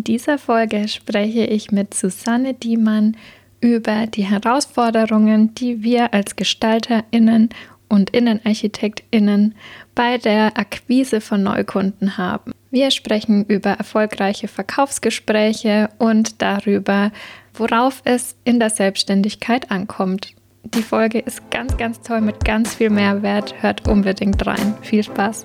In dieser Folge spreche ich mit Susanne Diemann über die Herausforderungen, die wir als GestalterInnen und InnenarchitektInnen bei der Akquise von Neukunden haben. Wir sprechen über erfolgreiche Verkaufsgespräche und darüber, worauf es in der Selbstständigkeit ankommt. Die Folge ist ganz, ganz toll mit ganz viel Mehrwert. Hört unbedingt rein. Viel Spaß!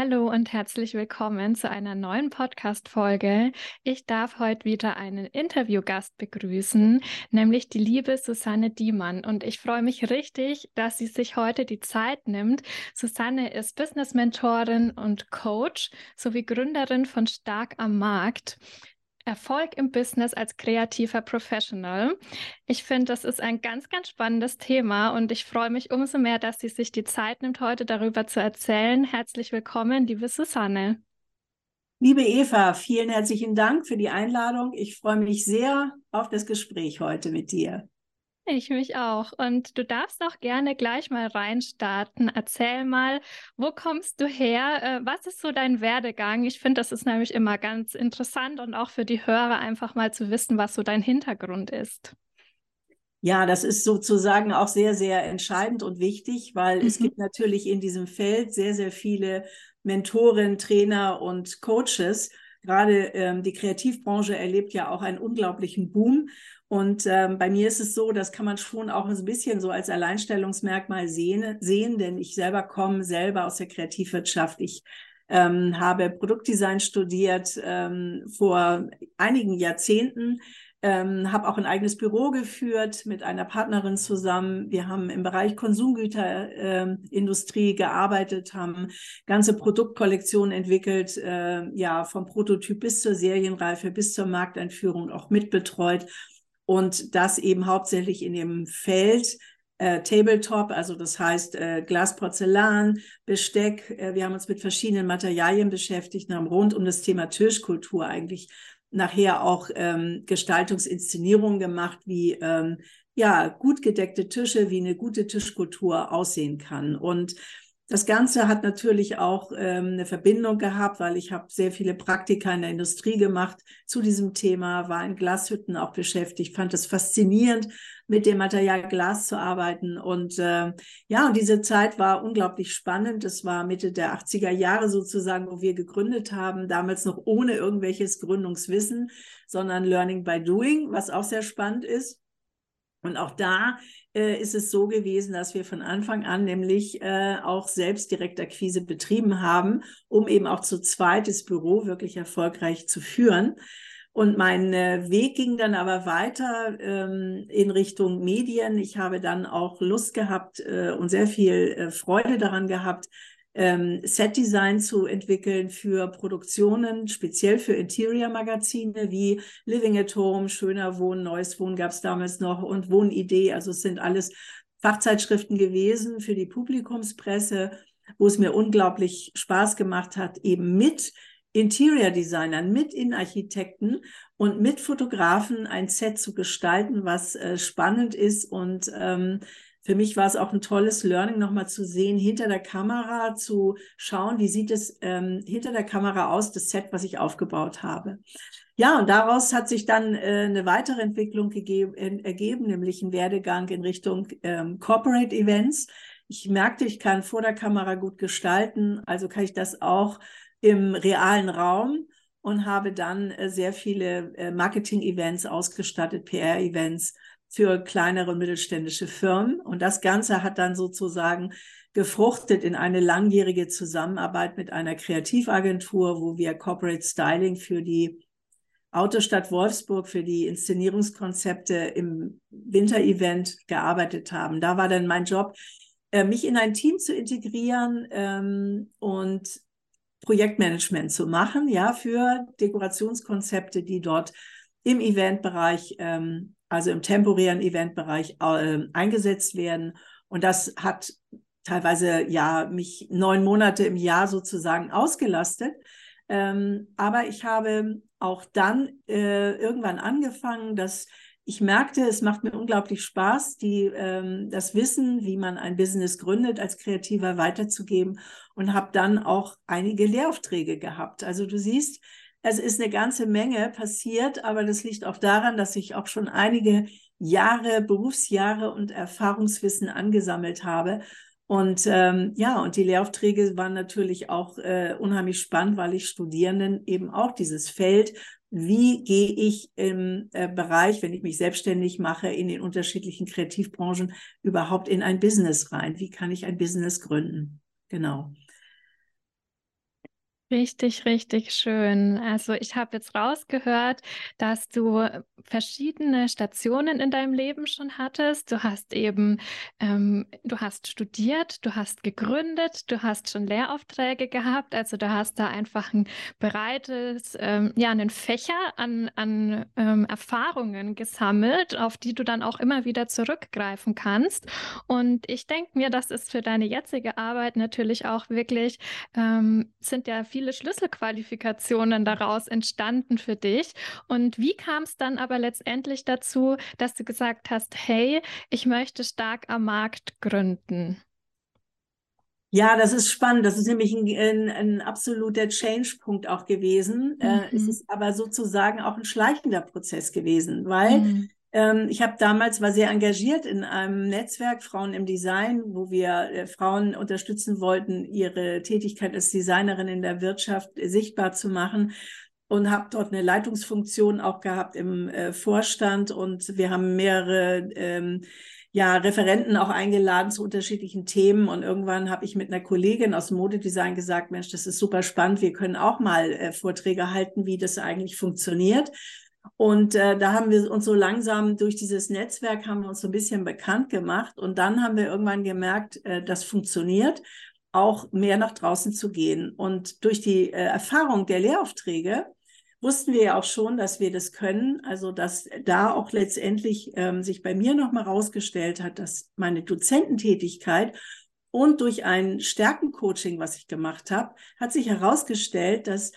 Hallo und herzlich willkommen zu einer neuen Podcast-Folge. Ich darf heute wieder einen Interviewgast begrüßen, nämlich die liebe Susanne Diemann. Und ich freue mich richtig, dass sie sich heute die Zeit nimmt. Susanne ist Business-Mentorin und Coach sowie Gründerin von Stark am Markt. Erfolg im Business als kreativer Professional. Ich finde, das ist ein ganz, ganz spannendes Thema und ich freue mich umso mehr, dass sie sich die Zeit nimmt, heute darüber zu erzählen. Herzlich willkommen, liebe Susanne. Liebe Eva, vielen herzlichen Dank für die Einladung. Ich freue mich sehr auf das Gespräch heute mit dir. Ich mich auch. Und du darfst auch gerne gleich mal reinstarten. Erzähl mal, wo kommst du her? Äh, was ist so dein Werdegang? Ich finde, das ist nämlich immer ganz interessant und auch für die Hörer einfach mal zu wissen, was so dein Hintergrund ist. Ja, das ist sozusagen auch sehr, sehr entscheidend und wichtig, weil mhm. es gibt natürlich in diesem Feld sehr, sehr viele Mentoren, Trainer und Coaches. Gerade ähm, die Kreativbranche erlebt ja auch einen unglaublichen Boom. Und ähm, bei mir ist es so, das kann man schon auch ein bisschen so als Alleinstellungsmerkmal sehen, sehen denn ich selber komme selber aus der Kreativwirtschaft. Ich ähm, habe Produktdesign studiert ähm, vor einigen Jahrzehnten, ähm, habe auch ein eigenes Büro geführt mit einer Partnerin zusammen. Wir haben im Bereich Konsumgüterindustrie äh, gearbeitet, haben ganze Produktkollektionen entwickelt, äh, ja, vom Prototyp bis zur Serienreife, bis zur Markteinführung auch mitbetreut und das eben hauptsächlich in dem Feld äh, Tabletop, also das heißt äh, Glas, Porzellan, Besteck. Äh, wir haben uns mit verschiedenen Materialien beschäftigt haben rund um das Thema Tischkultur eigentlich nachher auch ähm, Gestaltungsinszenierungen gemacht, wie ähm, ja gut gedeckte Tische, wie eine gute Tischkultur aussehen kann. Und das Ganze hat natürlich auch ähm, eine Verbindung gehabt, weil ich habe sehr viele Praktika in der Industrie gemacht zu diesem Thema, war in Glashütten auch beschäftigt, fand es faszinierend, mit dem Material Glas zu arbeiten. Und äh, ja, und diese Zeit war unglaublich spannend. Das war Mitte der 80er Jahre sozusagen, wo wir gegründet haben, damals noch ohne irgendwelches Gründungswissen, sondern Learning by Doing, was auch sehr spannend ist. Und auch da äh, ist es so gewesen, dass wir von Anfang an nämlich äh, auch selbst Direktakquise betrieben haben, um eben auch zu zweit das Büro wirklich erfolgreich zu führen. Und mein äh, Weg ging dann aber weiter ähm, in Richtung Medien. Ich habe dann auch Lust gehabt und sehr viel Freude daran gehabt, ähm, Set-Design zu entwickeln für Produktionen, speziell für Interior-Magazine wie Living at Home, Schöner Wohnen, Neues Wohnen gab es damals noch und Wohnidee. Also es sind alles Fachzeitschriften gewesen für die Publikumspresse, wo es mir unglaublich Spaß gemacht hat, eben mit Interior-Designern, mit Innenarchitekten und mit Fotografen ein Set zu gestalten, was äh, spannend ist und ähm, für mich war es auch ein tolles Learning, nochmal zu sehen, hinter der Kamera zu schauen, wie sieht es ähm, hinter der Kamera aus, das Set, was ich aufgebaut habe. Ja, und daraus hat sich dann äh, eine weitere Entwicklung gegeben, ergeben, nämlich ein Werdegang in Richtung ähm, Corporate Events. Ich merkte, ich kann vor der Kamera gut gestalten, also kann ich das auch im realen Raum und habe dann äh, sehr viele äh, Marketing-Events ausgestattet, PR-Events für kleinere und mittelständische Firmen. Und das Ganze hat dann sozusagen gefruchtet in eine langjährige Zusammenarbeit mit einer Kreativagentur, wo wir Corporate Styling für die Autostadt Wolfsburg für die Inszenierungskonzepte im Winterevent gearbeitet haben. Da war dann mein Job, äh, mich in ein Team zu integrieren ähm, und Projektmanagement zu machen, ja, für Dekorationskonzepte, die dort im Eventbereich, ähm, also im temporären Eventbereich äh, eingesetzt werden. Und das hat teilweise ja mich neun Monate im Jahr sozusagen ausgelastet. Ähm, aber ich habe auch dann äh, irgendwann angefangen, dass ich merkte, es macht mir unglaublich Spaß, die, ähm, das Wissen, wie man ein Business gründet, als Kreativer weiterzugeben und habe dann auch einige Lehraufträge gehabt. Also du siehst, es ist eine ganze Menge passiert, aber das liegt auch daran, dass ich auch schon einige Jahre, Berufsjahre und Erfahrungswissen angesammelt habe und ähm, ja, und die Lehraufträge waren natürlich auch äh, unheimlich spannend, weil ich Studierenden eben auch dieses Feld, wie gehe ich im äh, Bereich, wenn ich mich selbstständig mache, in den unterschiedlichen Kreativbranchen überhaupt in ein Business rein? Wie kann ich ein Business gründen? Genau. Richtig, richtig schön. Also ich habe jetzt rausgehört, dass du verschiedene Stationen in deinem Leben schon hattest. Du hast eben, ähm, du hast studiert, du hast gegründet, du hast schon Lehraufträge gehabt. Also du hast da einfach ein breites, ähm, ja, einen Fächer an, an ähm, Erfahrungen gesammelt, auf die du dann auch immer wieder zurückgreifen kannst. Und ich denke mir, das ist für deine jetzige Arbeit natürlich auch wirklich, ähm, sind ja viele viele Schlüsselqualifikationen daraus entstanden für dich. Und wie kam es dann aber letztendlich dazu, dass du gesagt hast, hey, ich möchte stark am Markt gründen? Ja, das ist spannend. Das ist nämlich ein, ein, ein absoluter Change-Punkt auch gewesen. Mhm. Äh, es mhm. ist aber sozusagen auch ein schleichender Prozess gewesen, weil mhm. Ähm, ich habe damals war sehr engagiert in einem Netzwerk Frauen im Design, wo wir äh, Frauen unterstützen wollten, ihre Tätigkeit als Designerin in der Wirtschaft sichtbar zu machen und habe dort eine Leitungsfunktion auch gehabt im äh, Vorstand und wir haben mehrere ähm, ja, Referenten auch eingeladen zu unterschiedlichen Themen und irgendwann habe ich mit einer Kollegin aus Modedesign gesagt, Mensch, das ist super spannend, wir können auch mal äh, Vorträge halten, wie das eigentlich funktioniert. Und äh, da haben wir uns so langsam durch dieses Netzwerk haben wir uns so ein bisschen bekannt gemacht. Und dann haben wir irgendwann gemerkt, äh, das funktioniert, auch mehr nach draußen zu gehen. Und durch die äh, Erfahrung der Lehraufträge wussten wir ja auch schon, dass wir das können. Also dass da auch letztendlich ähm, sich bei mir nochmal rausgestellt hat, dass meine Dozententätigkeit und durch ein Stärkencoaching, was ich gemacht habe, hat sich herausgestellt, dass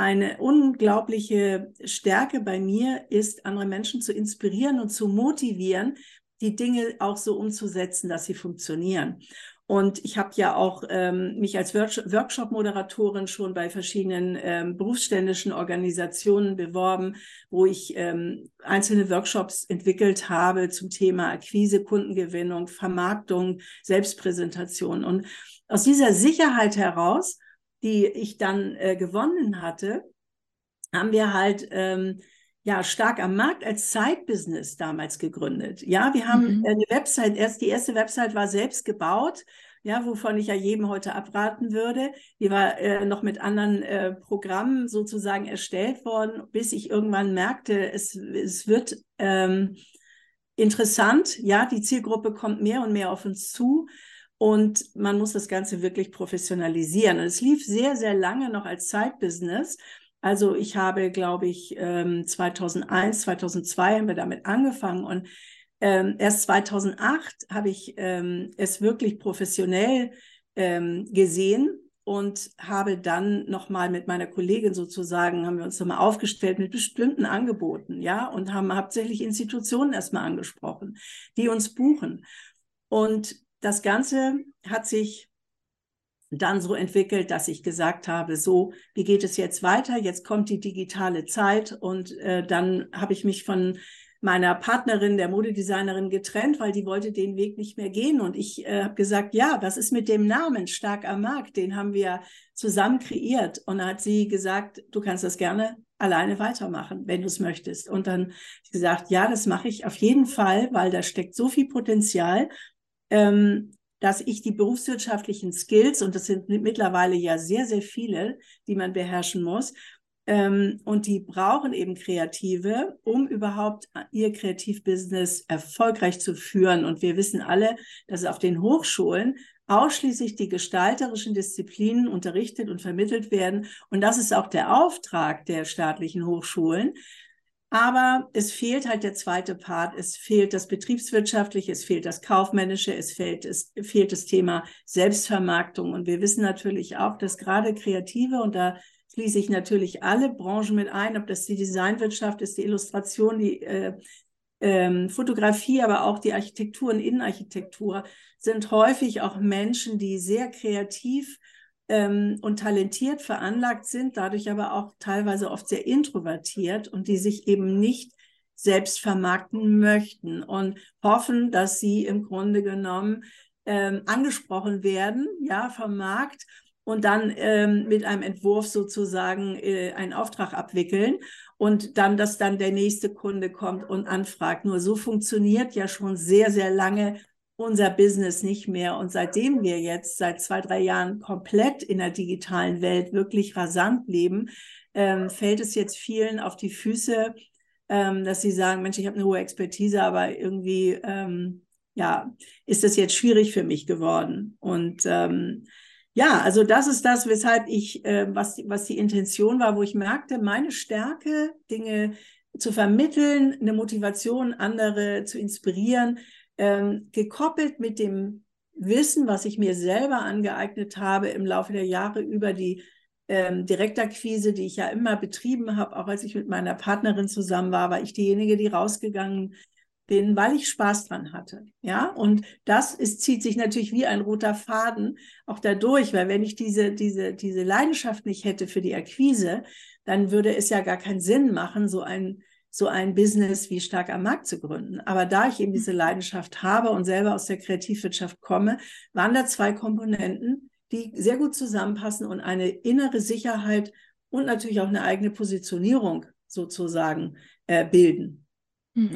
eine unglaubliche Stärke bei mir ist, andere Menschen zu inspirieren und zu motivieren, die Dinge auch so umzusetzen, dass sie funktionieren. Und ich habe ja auch ähm, mich als Workshop-Moderatorin schon bei verschiedenen ähm, berufsständischen Organisationen beworben, wo ich ähm, einzelne Workshops entwickelt habe zum Thema Akquise, Kundengewinnung, Vermarktung, Selbstpräsentation. Und aus dieser Sicherheit heraus die ich dann äh, gewonnen hatte, haben wir halt ähm, ja stark am Markt als Side-Business damals gegründet. Ja, wir haben mhm. eine Website, erst die erste Website war selbst gebaut, ja, wovon ich ja jedem heute abraten würde. Die war äh, noch mit anderen äh, Programmen sozusagen erstellt worden, bis ich irgendwann merkte, es, es wird ähm, interessant. Ja, die Zielgruppe kommt mehr und mehr auf uns zu. Und man muss das Ganze wirklich professionalisieren. Und es lief sehr, sehr lange noch als Side-Business. Also ich habe, glaube ich, 2001, ähm, 2002 haben wir damit angefangen und ähm, erst 2008 habe ich ähm, es wirklich professionell gesehen und habe dann nochmal mit meiner Kollegin sozusagen, haben wir uns nochmal aufgestellt mit bestimmten Angeboten, ja, und haben hauptsächlich Institutionen erstmal angesprochen, die uns buchen. Und das Ganze hat sich dann so entwickelt, dass ich gesagt habe, so, wie geht es jetzt weiter? Jetzt kommt die digitale Zeit und äh, dann habe ich mich von meiner Partnerin, der Modedesignerin, getrennt, weil die wollte den Weg nicht mehr gehen. Und ich äh, habe gesagt, ja, was ist mit dem Namen Stark am Markt? Den haben wir zusammen kreiert. Und da hat sie gesagt, du kannst das gerne alleine weitermachen, wenn du es möchtest. Und dann gesagt, ja, das mache ich auf jeden Fall, weil da steckt so viel Potenzial ähm, dass ich die berufswirtschaftlichen Skills, und das sind mittlerweile ja sehr, sehr viele, die man beherrschen muss, Ähm, und die brauchen eben Kreative, um überhaupt ihr Kreativbusiness erfolgreich zu führen. Und wir wissen alle, dass auf den Hochschulen ausschließlich die gestalterischen Disziplinen unterrichtet und vermittelt werden. Und das ist auch der Auftrag der staatlichen Hochschulen. Aber es fehlt halt der zweite Part. Es fehlt das Betriebswirtschaftliche, es fehlt das Kaufmännische, es fehlt, es fehlt das Thema Selbstvermarktung. Und wir wissen natürlich auch, dass gerade Kreative, und da schließe ich natürlich alle Branchen mit ein, ob das die Designwirtschaft ist, die Illustration, die äh, ähm, Fotografie, aber auch die Architektur und Innenarchitektur, sind häufig auch Menschen, die sehr kreativ ähm, und talentiert veranlagt sind, dadurch aber auch teilweise oft sehr introvertiert und die sich eben nicht selbst vermarkten möchten und hoffen, dass sie im Grunde genommen ähm, angesprochen werden, ja, vom Markt und dann ähm, mit einem Entwurf sozusagen äh, einen Auftrag abwickeln und dann, dass dann der nächste Kunde kommt und anfragt. Nur so funktioniert ja schon sehr, sehr lange unser Business nicht mehr. Und seitdem wir jetzt seit zwei, drei Jahren komplett in der digitalen Welt wirklich rasant leben, ähm, fällt es jetzt vielen auf die Füße, ähm, dass sie sagen, Mensch, ich habe eine hohe Expertise, aber irgendwie, ähm, ja, ist das jetzt schwierig für mich geworden. Und ähm, ja, also das ist das, weshalb ich, äh, was, was die Intention war, wo ich merkte, meine Stärke, Dinge zu vermitteln, eine Motivation, andere zu inspirieren, ähm, gekoppelt mit dem Wissen, was ich mir selber angeeignet habe im Laufe der Jahre über die ähm, Direktakquise, die ich ja immer betrieben habe, auch als ich mit meiner Partnerin zusammen war, war ich diejenige, die rausgegangen bin, weil ich Spaß dran hatte. Ja, und das ist, zieht sich natürlich wie ein roter Faden auch dadurch, weil wenn ich diese, diese, diese Leidenschaft nicht hätte für die Akquise, dann würde es ja gar keinen Sinn machen, so ein so ein Business wie stark am Markt zu gründen. Aber da ich eben diese Leidenschaft habe und selber aus der Kreativwirtschaft komme, waren da zwei Komponenten, die sehr gut zusammenpassen und eine innere Sicherheit und natürlich auch eine eigene Positionierung sozusagen äh, bilden. Mhm.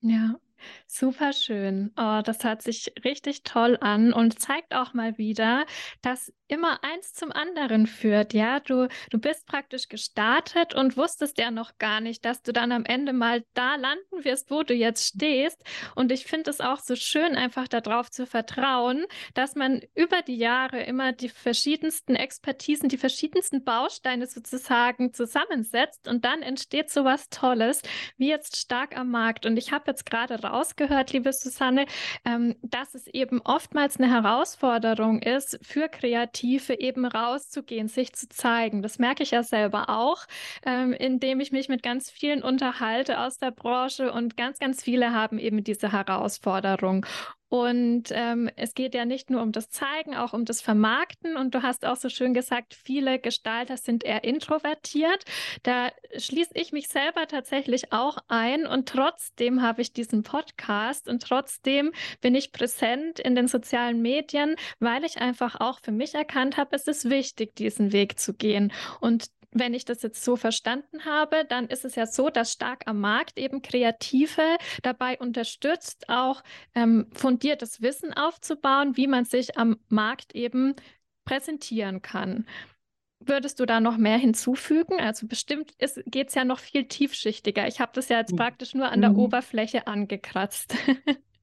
Ne? Ja. Super schön. Oh, das hört sich richtig toll an und zeigt auch mal wieder, dass immer eins zum anderen führt. Ja, du, du bist praktisch gestartet und wusstest ja noch gar nicht, dass du dann am Ende mal da landen wirst, wo du jetzt stehst. Und ich finde es auch so schön, einfach darauf zu vertrauen, dass man über die Jahre immer die verschiedensten Expertisen, die verschiedensten Bausteine sozusagen zusammensetzt und dann entsteht so was Tolles, wie jetzt stark am Markt. Und ich habe jetzt gerade rausgehört, liebe Susanne, ähm, dass es eben oftmals eine Herausforderung ist für Kreative, Tiefe eben rauszugehen, sich zu zeigen. Das merke ich ja selber auch, ähm, indem ich mich mit ganz vielen unterhalte aus der Branche und ganz, ganz viele haben eben diese Herausforderung. Und ähm, es geht ja nicht nur um das Zeigen, auch um das Vermarkten. Und du hast auch so schön gesagt, viele Gestalter sind eher introvertiert. Da schließe ich mich selber tatsächlich auch ein. Und trotzdem habe ich diesen Podcast und trotzdem bin ich präsent in den sozialen Medien, weil ich einfach auch für mich erkannt habe, es ist wichtig, diesen Weg zu gehen. Und wenn ich das jetzt so verstanden habe, dann ist es ja so, dass stark am Markt eben Kreative dabei unterstützt, auch ähm, fundiertes Wissen aufzubauen, wie man sich am Markt eben präsentieren kann. Würdest du da noch mehr hinzufügen? Also bestimmt geht es ja noch viel tiefschichtiger. Ich habe das ja jetzt mhm. praktisch nur an der mhm. Oberfläche angekratzt.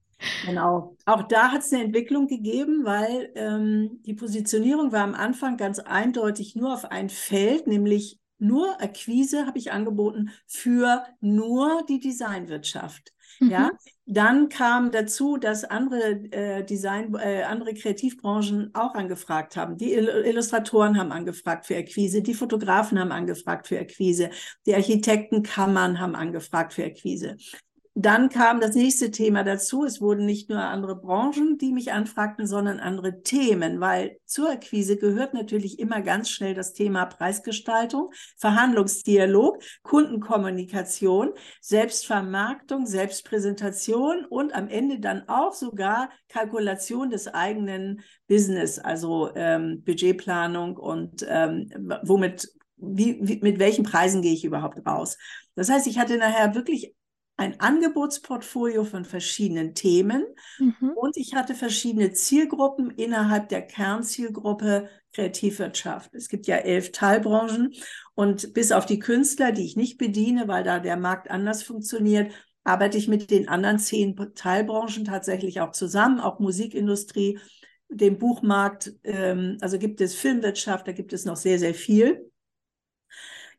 Genau. Auch da hat es eine Entwicklung gegeben, weil ähm, die Positionierung war am Anfang ganz eindeutig nur auf ein Feld, nämlich nur Akquise habe ich angeboten für nur die Designwirtschaft. Mhm. Ja, dann kam dazu, dass andere äh, Design, äh, andere Kreativbranchen auch angefragt haben. Die Illustratoren haben angefragt für Akquise, die Fotografen haben angefragt für Akquise, die Architektenkammern haben angefragt für Akquise. Dann kam das nächste Thema dazu. Es wurden nicht nur andere Branchen, die mich anfragten, sondern andere Themen, weil zur Akquise gehört natürlich immer ganz schnell das Thema Preisgestaltung, Verhandlungsdialog, Kundenkommunikation, Selbstvermarktung, Selbstpräsentation und am Ende dann auch sogar Kalkulation des eigenen Business, also ähm, Budgetplanung und ähm, womit, wie, wie, mit welchen Preisen gehe ich überhaupt raus. Das heißt, ich hatte nachher wirklich ein Angebotsportfolio von verschiedenen Themen mhm. und ich hatte verschiedene Zielgruppen innerhalb der Kernzielgruppe Kreativwirtschaft. Es gibt ja elf Teilbranchen und bis auf die Künstler, die ich nicht bediene, weil da der Markt anders funktioniert, arbeite ich mit den anderen zehn Teilbranchen tatsächlich auch zusammen, auch Musikindustrie, dem Buchmarkt, ähm, also gibt es Filmwirtschaft, da gibt es noch sehr, sehr viel.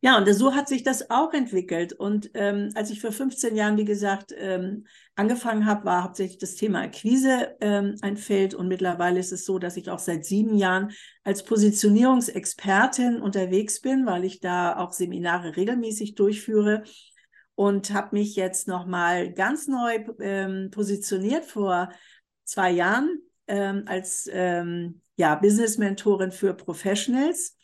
Ja, und so hat sich das auch entwickelt. Und ähm, als ich vor 15 Jahren, wie gesagt, ähm, angefangen habe, war hauptsächlich das Thema Akquise ähm, ein Feld. Und mittlerweile ist es so, dass ich auch seit sieben Jahren als Positionierungsexpertin unterwegs bin, weil ich da auch Seminare regelmäßig durchführe und habe mich jetzt nochmal ganz neu ähm, positioniert vor zwei Jahren ähm, als ähm, ja, Business-Mentorin für Professionals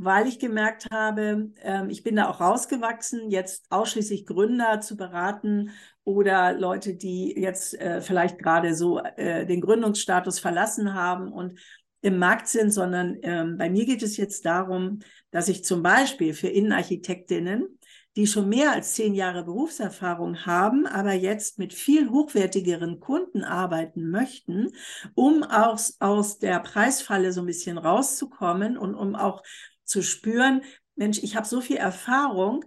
weil ich gemerkt habe, ähm, ich bin da auch rausgewachsen, jetzt ausschließlich Gründer zu beraten oder Leute, die jetzt äh, vielleicht gerade so äh, den Gründungsstatus verlassen haben und im Markt sind, sondern ähm, bei mir geht es jetzt darum, dass ich zum Beispiel für Innenarchitektinnen, die schon mehr als zehn Jahre Berufserfahrung haben, aber jetzt mit viel hochwertigeren Kunden arbeiten möchten, um aus, aus der Preisfalle so ein bisschen rauszukommen und um auch zu spüren, Mensch, ich habe so viel Erfahrung,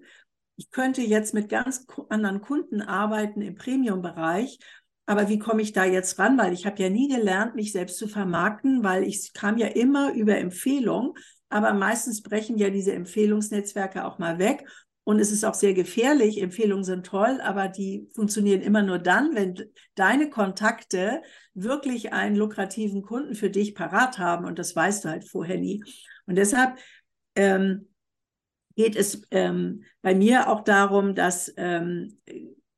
ich könnte jetzt mit ganz anderen Kunden arbeiten im Premium-Bereich, aber wie komme ich da jetzt ran? Weil ich habe ja nie gelernt, mich selbst zu vermarkten, weil ich kam ja immer über Empfehlung, aber meistens brechen ja diese Empfehlungsnetzwerke auch mal weg. Und es ist auch sehr gefährlich. Empfehlungen sind toll, aber die funktionieren immer nur dann, wenn deine Kontakte wirklich einen lukrativen Kunden für dich parat haben. Und das weißt du halt vorher nie. Und deshalb ähm, geht es ähm, bei mir auch darum, dass ähm,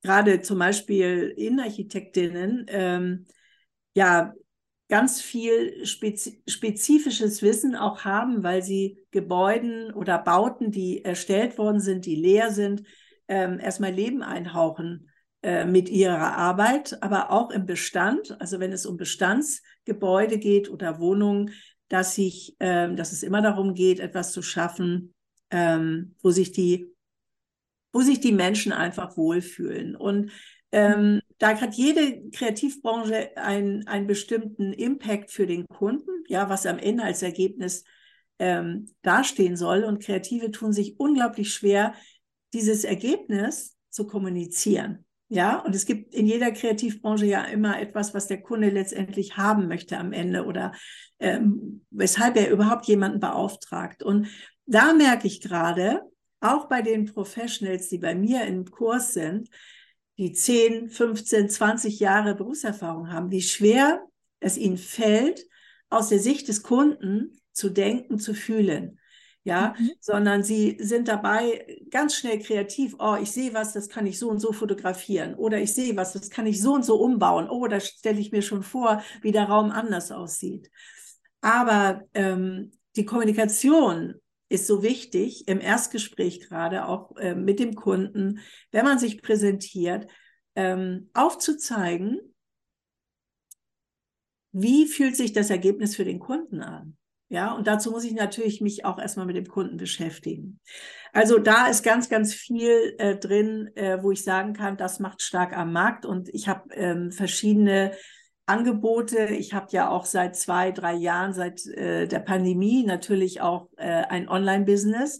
gerade zum Beispiel Innenarchitektinnen ähm, ja ganz viel spezi spezifisches Wissen auch haben, weil sie Gebäuden oder Bauten, die erstellt worden sind, die leer sind, ähm, erstmal Leben einhauchen äh, mit ihrer Arbeit, aber auch im Bestand. Also wenn es um Bestandsgebäude geht oder Wohnungen, dass ich, ähm, dass es immer darum geht, etwas zu schaffen, ähm, wo sich die, wo sich die Menschen einfach wohlfühlen. Und ähm, da hat jede Kreativbranche einen, einen bestimmten Impact für den Kunden, ja, was am Ende als Ergebnis ähm, dastehen soll. Und Kreative tun sich unglaublich schwer, dieses Ergebnis zu kommunizieren. Ja, und es gibt in jeder Kreativbranche ja immer etwas, was der Kunde letztendlich haben möchte am Ende oder ähm, weshalb er überhaupt jemanden beauftragt. Und da merke ich gerade, auch bei den Professionals, die bei mir im Kurs sind, die 10, 15, 20 Jahre Berufserfahrung haben, wie schwer es ihnen fällt, aus der Sicht des Kunden zu denken, zu fühlen ja, mhm. sondern sie sind dabei ganz schnell kreativ. Oh, ich sehe was, das kann ich so und so fotografieren. Oder ich sehe was, das kann ich so und so umbauen. Oh, da stelle ich mir schon vor, wie der Raum anders aussieht. Aber ähm, die Kommunikation ist so wichtig im Erstgespräch gerade auch äh, mit dem Kunden, wenn man sich präsentiert, ähm, aufzuzeigen, wie fühlt sich das Ergebnis für den Kunden an? Ja, und dazu muss ich natürlich mich auch erstmal mit dem Kunden beschäftigen. Also da ist ganz, ganz viel äh, drin, äh, wo ich sagen kann, das macht stark am Markt. Und ich habe ähm, verschiedene Angebote. Ich habe ja auch seit zwei, drei Jahren, seit äh, der Pandemie natürlich auch äh, ein Online-Business.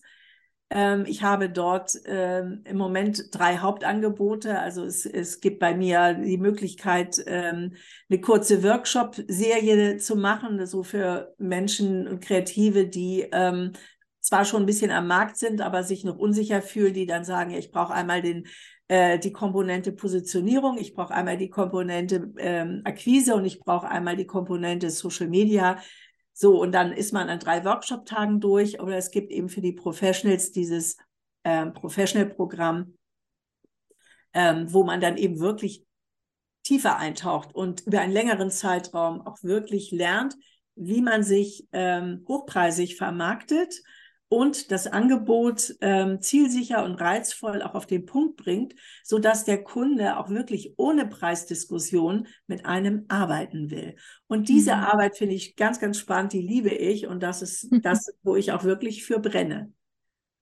Ähm, ich habe dort ähm, im Moment drei Hauptangebote. Also es, es gibt bei mir die Möglichkeit, ähm, eine kurze Workshop-Serie zu machen, so für Menschen und Kreative, die ähm, zwar schon ein bisschen am Markt sind, aber sich noch unsicher fühlen, die dann sagen, ja, ich brauche einmal den äh, die Komponente Positionierung, ich brauche einmal die Komponente ähm, Akquise und ich brauche einmal die Komponente Social Media. So, und dann ist man an drei Workshop-Tagen durch oder es gibt eben für die Professionals dieses ähm, Professional-Programm, ähm, wo man dann eben wirklich tiefer eintaucht und über einen längeren Zeitraum auch wirklich lernt, wie man sich ähm, hochpreisig vermarktet und das Angebot ähm, zielsicher und reizvoll auch auf den Punkt bringt, so dass der Kunde auch wirklich ohne Preisdiskussion mit einem arbeiten will. Und diese mhm. Arbeit finde ich ganz, ganz spannend, die liebe ich und das ist das, wo ich auch wirklich für brenne.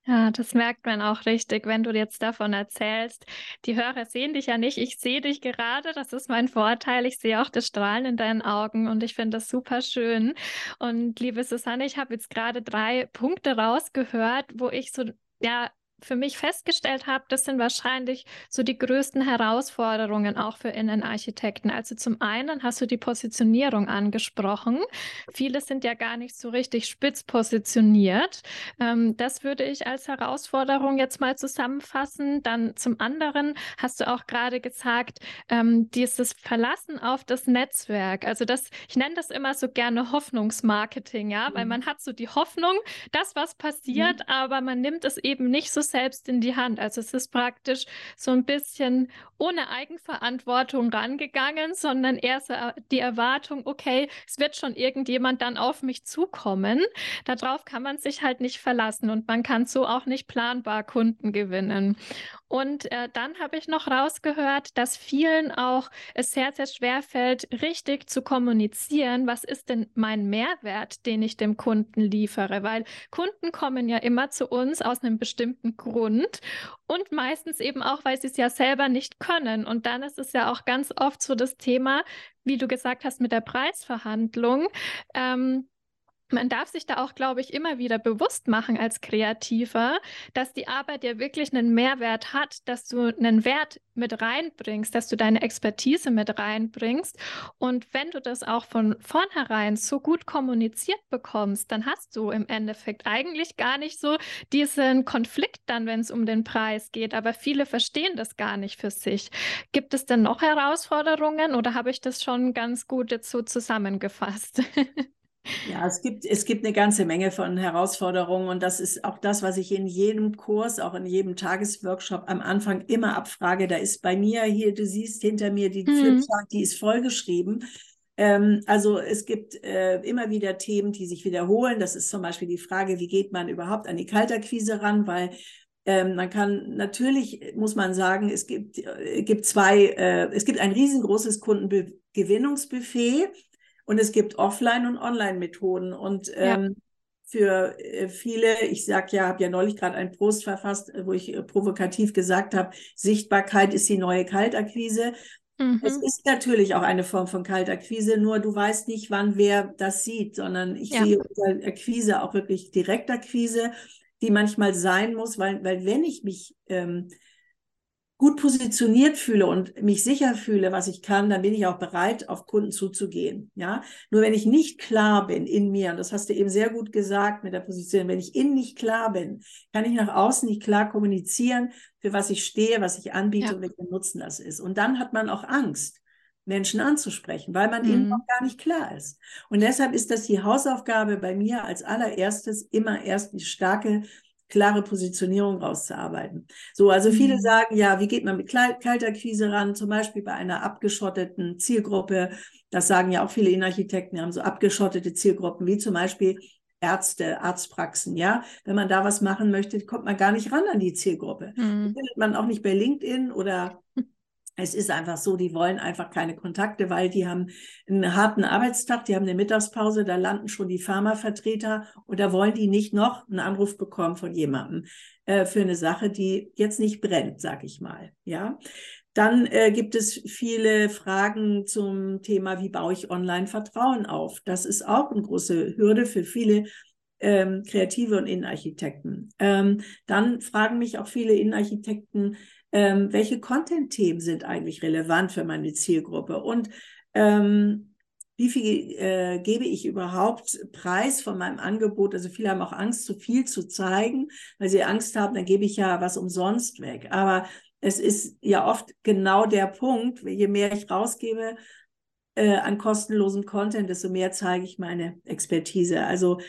Ja, das merkt man auch richtig, wenn du jetzt davon erzählst. Die Hörer sehen dich ja nicht, ich sehe dich gerade, das ist mein Vorteil. Ich sehe auch das Strahlen in deinen Augen und ich finde das super schön. Und liebe Susanne, ich habe jetzt gerade drei Punkte rausgehört, wo ich so ja für mich festgestellt habe, das sind wahrscheinlich so die größten Herausforderungen auch für Innenarchitekten. Also zum einen hast du die Positionierung angesprochen. Viele sind ja gar nicht so richtig spitz positioniert. Ähm, das würde ich als Herausforderung jetzt mal zusammenfassen. Dann zum anderen hast du auch gerade gesagt, ähm, dieses Verlassen auf das Netzwerk. Also das, ich nenne das immer so gerne Hoffnungsmarketing, ja, mhm. weil man hat so die Hoffnung, dass was passiert, mhm. aber man nimmt es eben nicht so selbst in die Hand. Also es ist praktisch so ein bisschen ohne Eigenverantwortung rangegangen, sondern eher äh, die Erwartung, okay, es wird schon irgendjemand dann auf mich zukommen. Darauf kann man sich halt nicht verlassen und man kann so auch nicht planbar Kunden gewinnen. Und äh, dann habe ich noch rausgehört, dass vielen auch es sehr, sehr schwer fällt, richtig zu kommunizieren, was ist denn mein Mehrwert, den ich dem Kunden liefere, weil Kunden kommen ja immer zu uns aus einem bestimmten Grund und meistens eben auch, weil sie es ja selber nicht können. Und dann ist es ja auch ganz oft so das Thema, wie du gesagt hast, mit der Preisverhandlung. Ähm, man darf sich da auch, glaube ich, immer wieder bewusst machen als Kreativer, dass die Arbeit ja wirklich einen Mehrwert hat, dass du einen Wert mit reinbringst, dass du deine Expertise mit reinbringst. Und wenn du das auch von vornherein so gut kommuniziert bekommst, dann hast du im Endeffekt eigentlich gar nicht so diesen Konflikt dann, wenn es um den Preis geht. Aber viele verstehen das gar nicht für sich. Gibt es denn noch Herausforderungen oder habe ich das schon ganz gut jetzt so zusammengefasst? Ja, es gibt, es gibt eine ganze Menge von Herausforderungen und das ist auch das, was ich in jedem Kurs, auch in jedem Tagesworkshop am Anfang immer abfrage. Da ist bei mir hier, du siehst hinter mir die mhm. Flipchart, die ist vollgeschrieben. Ähm, also es gibt äh, immer wieder Themen, die sich wiederholen. Das ist zum Beispiel die Frage, wie geht man überhaupt an die Kalterquise ran, weil ähm, man kann natürlich, muss man sagen, es gibt, äh, gibt zwei, äh, es gibt ein riesengroßes Kundengewinnungsbuffet und es gibt Offline- und Online-Methoden. Und ähm, ja. für äh, viele, ich sage ja, habe ja neulich gerade einen Post verfasst, äh, wo ich äh, provokativ gesagt habe, Sichtbarkeit ist die neue Kaltakquise. Mhm. Es ist natürlich auch eine Form von Kaltakquise, nur du weißt nicht, wann wer das sieht, sondern ich ja. sehe unter Akquise auch wirklich Direktakquise, die manchmal sein muss, weil, weil wenn ich mich ähm, gut positioniert fühle und mich sicher fühle, was ich kann, dann bin ich auch bereit, auf Kunden zuzugehen. Ja, nur wenn ich nicht klar bin in mir, und das hast du eben sehr gut gesagt mit der Position, wenn ich innen nicht klar bin, kann ich nach außen nicht klar kommunizieren, für was ich stehe, was ich anbiete ja. und welcher Nutzen das ist. Und dann hat man auch Angst. Menschen anzusprechen, weil man mhm. eben noch gar nicht klar ist. Und deshalb ist das die Hausaufgabe bei mir als allererstes immer erst die starke klare Positionierung rauszuarbeiten. So, also viele mhm. sagen, ja, wie geht man mit Kaltakquise ran, zum Beispiel bei einer abgeschotteten Zielgruppe. Das sagen ja auch viele Innenarchitekten, die haben so abgeschottete Zielgruppen, wie zum Beispiel Ärzte, Arztpraxen, ja. Wenn man da was machen möchte, kommt man gar nicht ran an die Zielgruppe. Mhm. findet man auch nicht bei LinkedIn oder es ist einfach so, die wollen einfach keine Kontakte, weil die haben einen harten Arbeitstag, die haben eine Mittagspause, da landen schon die Pharmavertreter und da wollen die nicht noch einen Anruf bekommen von jemandem äh, für eine Sache, die jetzt nicht brennt, sag ich mal. Ja. Dann äh, gibt es viele Fragen zum Thema, wie baue ich online Vertrauen auf? Das ist auch eine große Hürde für viele ähm, Kreative und Innenarchitekten. Ähm, dann fragen mich auch viele Innenarchitekten, ähm, welche Content-Themen sind eigentlich relevant für meine Zielgruppe und ähm, wie viel äh, gebe ich überhaupt preis von meinem Angebot? Also viele haben auch Angst, zu viel zu zeigen, weil sie Angst haben, dann gebe ich ja was umsonst weg. Aber es ist ja oft genau der Punkt, je mehr ich rausgebe äh, an kostenlosem Content, desto mehr zeige ich meine Expertise. Also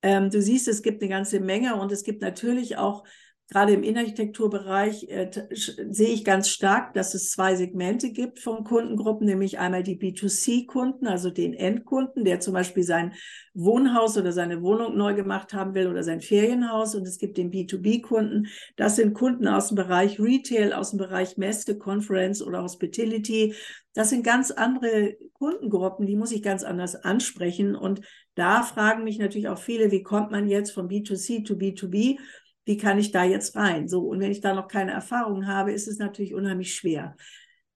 ähm, du siehst, es gibt eine ganze Menge und es gibt natürlich auch gerade im Innenarchitekturbereich äh, sehe ich ganz stark, dass es zwei Segmente gibt von Kundengruppen, nämlich einmal die B2C-Kunden, also den Endkunden, der zum Beispiel sein Wohnhaus oder seine Wohnung neu gemacht haben will oder sein Ferienhaus. Und es gibt den B2B-Kunden. Das sind Kunden aus dem Bereich Retail, aus dem Bereich Messe, Conference oder Hospitality. Das sind ganz andere Kundengruppen, die muss ich ganz anders ansprechen. Und da fragen mich natürlich auch viele, wie kommt man jetzt von B2C zu B2B? Wie kann ich da jetzt rein? So, und wenn ich da noch keine Erfahrung habe, ist es natürlich unheimlich schwer.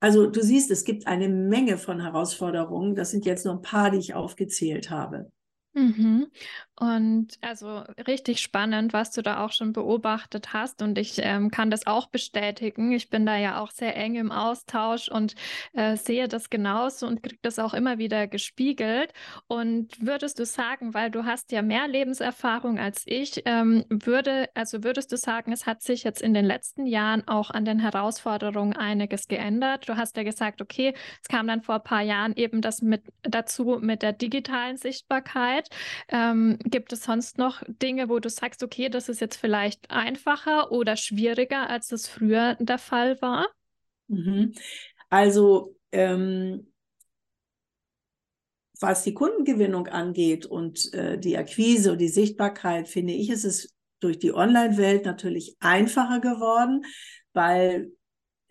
Also du siehst, es gibt eine Menge von Herausforderungen. Das sind jetzt nur ein paar, die ich aufgezählt habe. Mhm. Und also richtig spannend, was du da auch schon beobachtet hast. Und ich ähm, kann das auch bestätigen. Ich bin da ja auch sehr eng im Austausch und äh, sehe das genauso und kriege das auch immer wieder gespiegelt. Und würdest du sagen, weil du hast ja mehr Lebenserfahrung als ich, ähm, würde, also würdest du sagen, es hat sich jetzt in den letzten Jahren auch an den Herausforderungen einiges geändert? Du hast ja gesagt, okay, es kam dann vor ein paar Jahren eben das mit dazu mit der digitalen Sichtbarkeit. Ähm, gibt es sonst noch Dinge, wo du sagst, okay, das ist jetzt vielleicht einfacher oder schwieriger, als es früher der Fall war? Mhm. Also ähm, was die Kundengewinnung angeht und äh, die Akquise und die Sichtbarkeit, finde ich, ist es durch die Online-Welt natürlich einfacher geworden, weil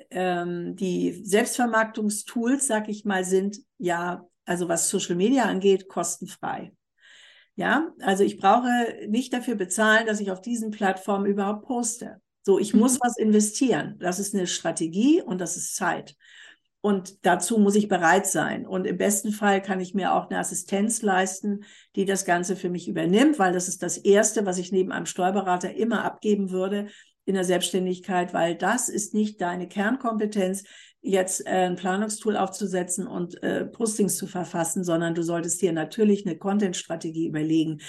ähm, die Selbstvermarktungstools, sag ich mal, sind ja, also was Social Media angeht, kostenfrei. Ja, also ich brauche nicht dafür bezahlen, dass ich auf diesen Plattformen überhaupt poste. So, ich mhm. muss was investieren. Das ist eine Strategie und das ist Zeit. Und dazu muss ich bereit sein. Und im besten Fall kann ich mir auch eine Assistenz leisten, die das Ganze für mich übernimmt, weil das ist das Erste, was ich neben einem Steuerberater immer abgeben würde in der Selbstständigkeit, weil das ist nicht deine Kernkompetenz jetzt äh, ein Planungstool aufzusetzen und äh, Postings zu verfassen, sondern du solltest dir natürlich eine Content-Strategie überlegen.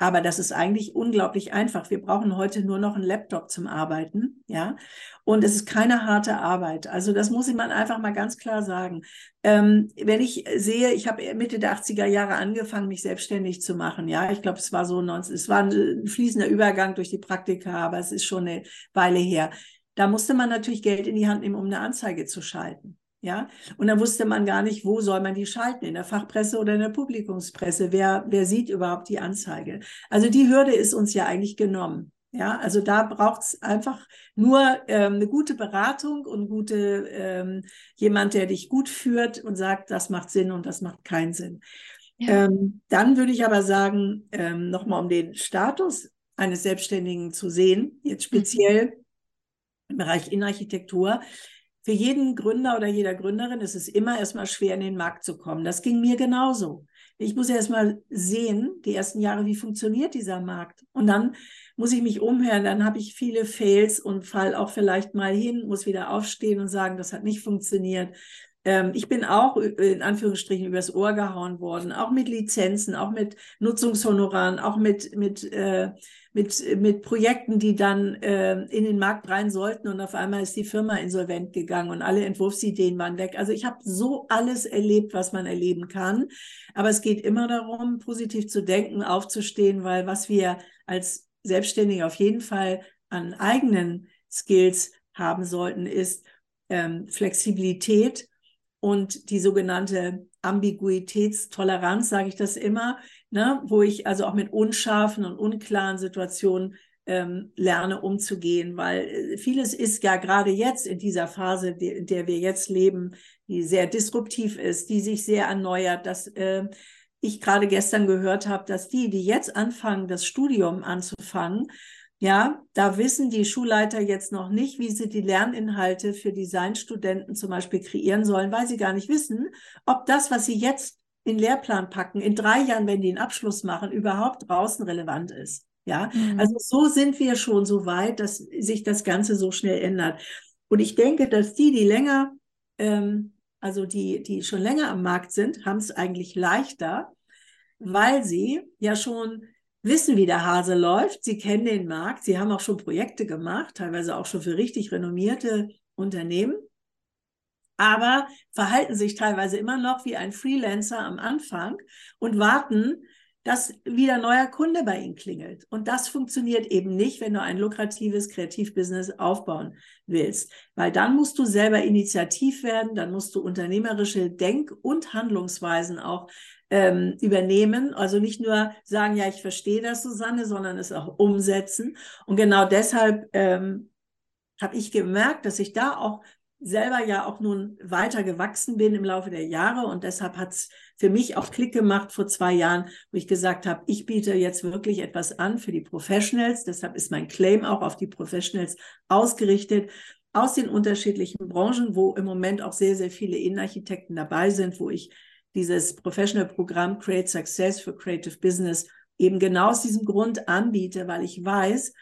Aber das ist eigentlich unglaublich einfach. Wir brauchen heute nur noch einen Laptop zum Arbeiten, ja. Und es ist keine harte Arbeit. Also das muss ich man einfach mal ganz klar sagen. Ähm, wenn ich sehe, ich habe Mitte der 80er Jahre angefangen, mich selbstständig zu machen, ja. Ich glaube, es war so 19, es war ein fließender Übergang durch die Praktika, aber es ist schon eine Weile her. Da musste man natürlich Geld in die Hand nehmen, um eine Anzeige zu schalten. Ja, und da wusste man gar nicht, wo soll man die schalten, in der Fachpresse oder in der Publikumspresse. Wer, wer sieht überhaupt die Anzeige? Also die Hürde ist uns ja eigentlich genommen. Ja, also da braucht es einfach nur ähm, eine gute Beratung und gute ähm, jemand, der dich gut führt und sagt, das macht Sinn und das macht keinen Sinn. Ja. Ähm, dann würde ich aber sagen, ähm, nochmal um den Status eines Selbstständigen zu sehen, jetzt speziell mhm im Bereich Innenarchitektur. Für jeden Gründer oder jeder Gründerin ist es immer erstmal schwer, in den Markt zu kommen. Das ging mir genauso. Ich muss erstmal sehen, die ersten Jahre, wie funktioniert dieser Markt. Und dann muss ich mich umhören, dann habe ich viele Fails und fall auch vielleicht mal hin, muss wieder aufstehen und sagen, das hat nicht funktioniert. Ähm, ich bin auch in Anführungsstrichen übers Ohr gehauen worden, auch mit Lizenzen, auch mit Nutzungshonoraren, auch mit, mit, äh, mit, mit Projekten, die dann äh, in den Markt rein sollten und auf einmal ist die Firma insolvent gegangen und alle Entwurfsideen waren weg. Also ich habe so alles erlebt, was man erleben kann. Aber es geht immer darum, positiv zu denken, aufzustehen, weil was wir als Selbstständige auf jeden Fall an eigenen Skills haben sollten, ist ähm, Flexibilität und die sogenannte Ambiguitätstoleranz, sage ich das immer, ne, wo ich also auch mit unscharfen und unklaren Situationen ähm, lerne umzugehen, weil äh, vieles ist ja gerade jetzt in dieser Phase, in der wir jetzt leben, die sehr disruptiv ist, die sich sehr erneuert, dass äh, ich gerade gestern gehört habe, dass die, die jetzt anfangen, das Studium anzufangen, ja, da wissen die Schulleiter jetzt noch nicht, wie sie die Lerninhalte für Designstudenten zum Beispiel kreieren sollen, weil sie gar nicht wissen, ob das, was sie jetzt in Lehrplan packen, in drei Jahren, wenn die einen Abschluss machen, überhaupt draußen relevant ist. Ja, mhm. also so sind wir schon so weit, dass sich das Ganze so schnell ändert. Und ich denke, dass die, die länger, ähm, also die, die schon länger am Markt sind, haben es eigentlich leichter, weil sie ja schon wissen, wie der Hase läuft. Sie kennen den Markt. Sie haben auch schon Projekte gemacht, teilweise auch schon für richtig renommierte Unternehmen. Aber verhalten sich teilweise immer noch wie ein Freelancer am Anfang und warten, dass wieder neuer Kunde bei ihnen klingelt. Und das funktioniert eben nicht, wenn du ein lukratives Kreativbusiness aufbauen willst, weil dann musst du selber initiativ werden, dann musst du unternehmerische Denk- und Handlungsweisen auch ähm, übernehmen. Also nicht nur sagen, ja, ich verstehe das, Susanne, sondern es auch umsetzen. Und genau deshalb ähm, habe ich gemerkt, dass ich da auch selber ja auch nun weiter gewachsen bin im Laufe der Jahre und deshalb hat es für mich auch Klick gemacht vor zwei Jahren, wo ich gesagt habe, ich biete jetzt wirklich etwas an für die Professionals. Deshalb ist mein Claim auch auf die Professionals ausgerichtet aus den unterschiedlichen Branchen, wo im Moment auch sehr, sehr viele Innenarchitekten dabei sind, wo ich dieses Professional-Programm Create Success für Creative Business eben genau aus diesem Grund anbiete, weil ich weiß,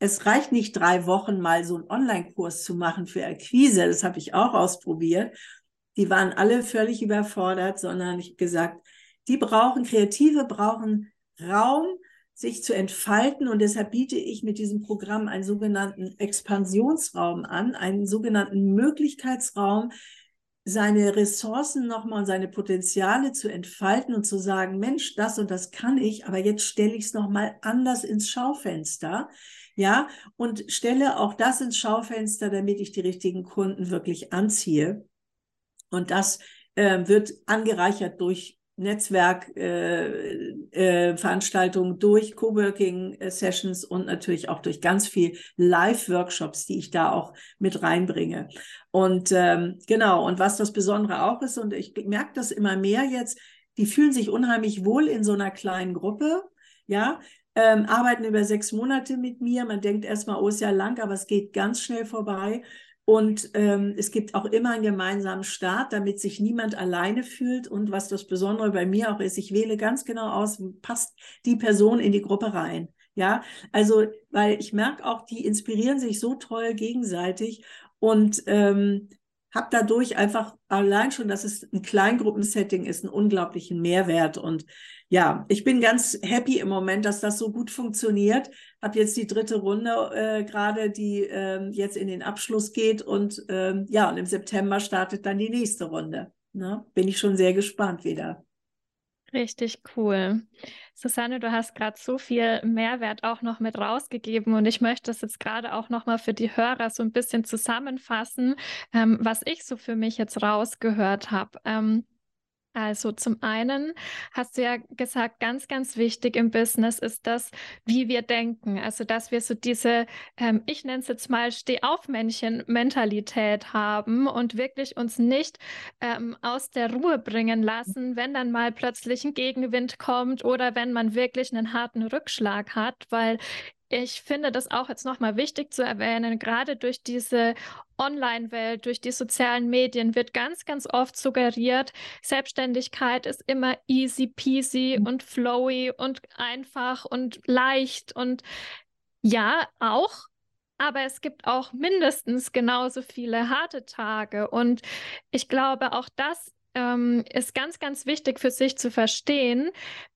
es reicht nicht drei Wochen mal so einen Online-Kurs zu machen für Akquise. Das habe ich auch ausprobiert. Die waren alle völlig überfordert, sondern ich habe gesagt, die brauchen, Kreative brauchen Raum, sich zu entfalten. Und deshalb biete ich mit diesem Programm einen sogenannten Expansionsraum an, einen sogenannten Möglichkeitsraum, seine Ressourcen nochmal und seine Potenziale zu entfalten und zu sagen, Mensch, das und das kann ich, aber jetzt stelle ich es nochmal anders ins Schaufenster. Ja, und stelle auch das ins Schaufenster, damit ich die richtigen Kunden wirklich anziehe. Und das äh, wird angereichert durch Netzwerkveranstaltungen, äh, äh, durch Coworking-Sessions und natürlich auch durch ganz viel Live-Workshops, die ich da auch mit reinbringe. Und ähm, genau, und was das Besondere auch ist, und ich merke das immer mehr jetzt, die fühlen sich unheimlich wohl in so einer kleinen Gruppe, ja, ähm, arbeiten über sechs Monate mit mir. Man denkt erstmal, oh, ist ja lang, aber es geht ganz schnell vorbei. Und ähm, es gibt auch immer einen gemeinsamen Start, damit sich niemand alleine fühlt. Und was das Besondere bei mir auch ist, ich wähle ganz genau aus, passt die Person in die Gruppe rein. Ja, also, weil ich merke auch, die inspirieren sich so toll gegenseitig und ähm, habe dadurch einfach allein schon, dass es ein Kleingruppensetting ist, einen unglaublichen Mehrwert. Und ja, ich bin ganz happy im Moment, dass das so gut funktioniert. Habe jetzt die dritte Runde äh, gerade, die äh, jetzt in den Abschluss geht. Und äh, ja, und im September startet dann die nächste Runde. Ne? Bin ich schon sehr gespannt wieder. Richtig cool. Susanne, du hast gerade so viel Mehrwert auch noch mit rausgegeben und ich möchte das jetzt gerade auch noch mal für die Hörer so ein bisschen zusammenfassen, ähm, was ich so für mich jetzt rausgehört habe. Ähm, also zum einen hast du ja gesagt, ganz, ganz wichtig im Business ist das, wie wir denken. Also dass wir so diese, ähm, ich nenne es jetzt mal Stehaufmännchen-Mentalität haben und wirklich uns nicht ähm, aus der Ruhe bringen lassen, wenn dann mal plötzlich ein Gegenwind kommt oder wenn man wirklich einen harten Rückschlag hat, weil ich finde das auch jetzt nochmal wichtig zu erwähnen, gerade durch diese Online-Welt, durch die sozialen Medien wird ganz, ganz oft suggeriert, Selbstständigkeit ist immer easy peasy mhm. und flowy und einfach und leicht und ja, auch. Aber es gibt auch mindestens genauso viele harte Tage. Und ich glaube, auch das ähm, ist ganz, ganz wichtig für sich zu verstehen,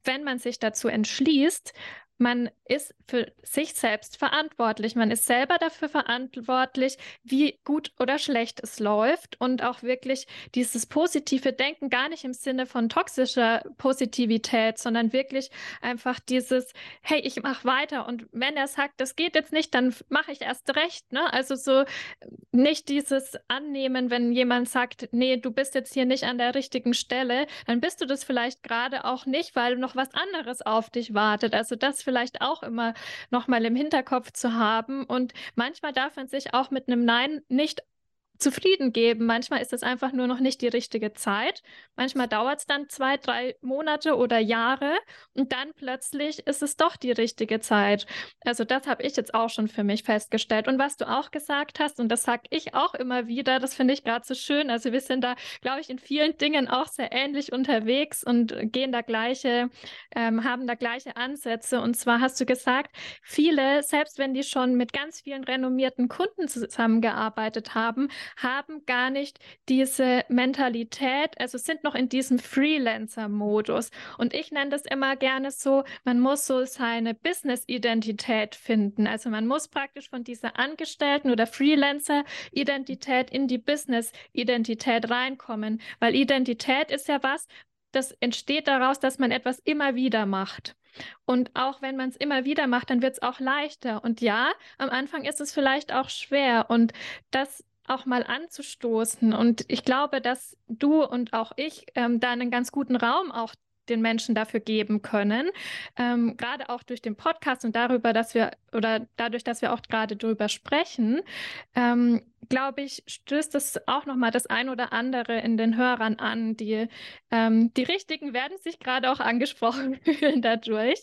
wenn man sich dazu entschließt, man ist für sich selbst verantwortlich. Man ist selber dafür verantwortlich, wie gut oder schlecht es läuft und auch wirklich dieses positive Denken gar nicht im Sinne von toxischer Positivität, sondern wirklich einfach dieses, hey, ich mache weiter und wenn er sagt, das geht jetzt nicht, dann mache ich erst recht. Ne? Also so nicht dieses Annehmen, wenn jemand sagt, nee, du bist jetzt hier nicht an der richtigen Stelle, dann bist du das vielleicht gerade auch nicht, weil noch was anderes auf dich wartet. Also das vielleicht auch immer noch mal im Hinterkopf zu haben. Und manchmal darf man sich auch mit einem Nein nicht zufrieden geben. Manchmal ist es einfach nur noch nicht die richtige Zeit. Manchmal dauert es dann zwei, drei Monate oder Jahre und dann plötzlich ist es doch die richtige Zeit. Also das habe ich jetzt auch schon für mich festgestellt. Und was du auch gesagt hast, und das sage ich auch immer wieder, das finde ich gerade so schön. Also wir sind da, glaube ich, in vielen Dingen auch sehr ähnlich unterwegs und gehen da gleiche, ähm, haben da gleiche Ansätze. Und zwar hast du gesagt, viele, selbst wenn die schon mit ganz vielen renommierten Kunden zusammengearbeitet haben, haben gar nicht diese Mentalität, also sind noch in diesem Freelancer-Modus. Und ich nenne das immer gerne so, man muss so seine Business-Identität finden. Also man muss praktisch von dieser Angestellten- oder Freelancer-Identität in die Business-Identität reinkommen, weil Identität ist ja was, das entsteht daraus, dass man etwas immer wieder macht. Und auch wenn man es immer wieder macht, dann wird es auch leichter. Und ja, am Anfang ist es vielleicht auch schwer. Und das auch mal anzustoßen. Und ich glaube, dass du und auch ich ähm, da einen ganz guten Raum auch den Menschen dafür geben können. Ähm, gerade auch durch den Podcast und darüber, dass wir oder dadurch, dass wir auch gerade darüber sprechen, ähm, glaube ich, stößt es auch nochmal das ein oder andere in den Hörern an. Die, ähm, die Richtigen werden sich gerade auch angesprochen fühlen dadurch.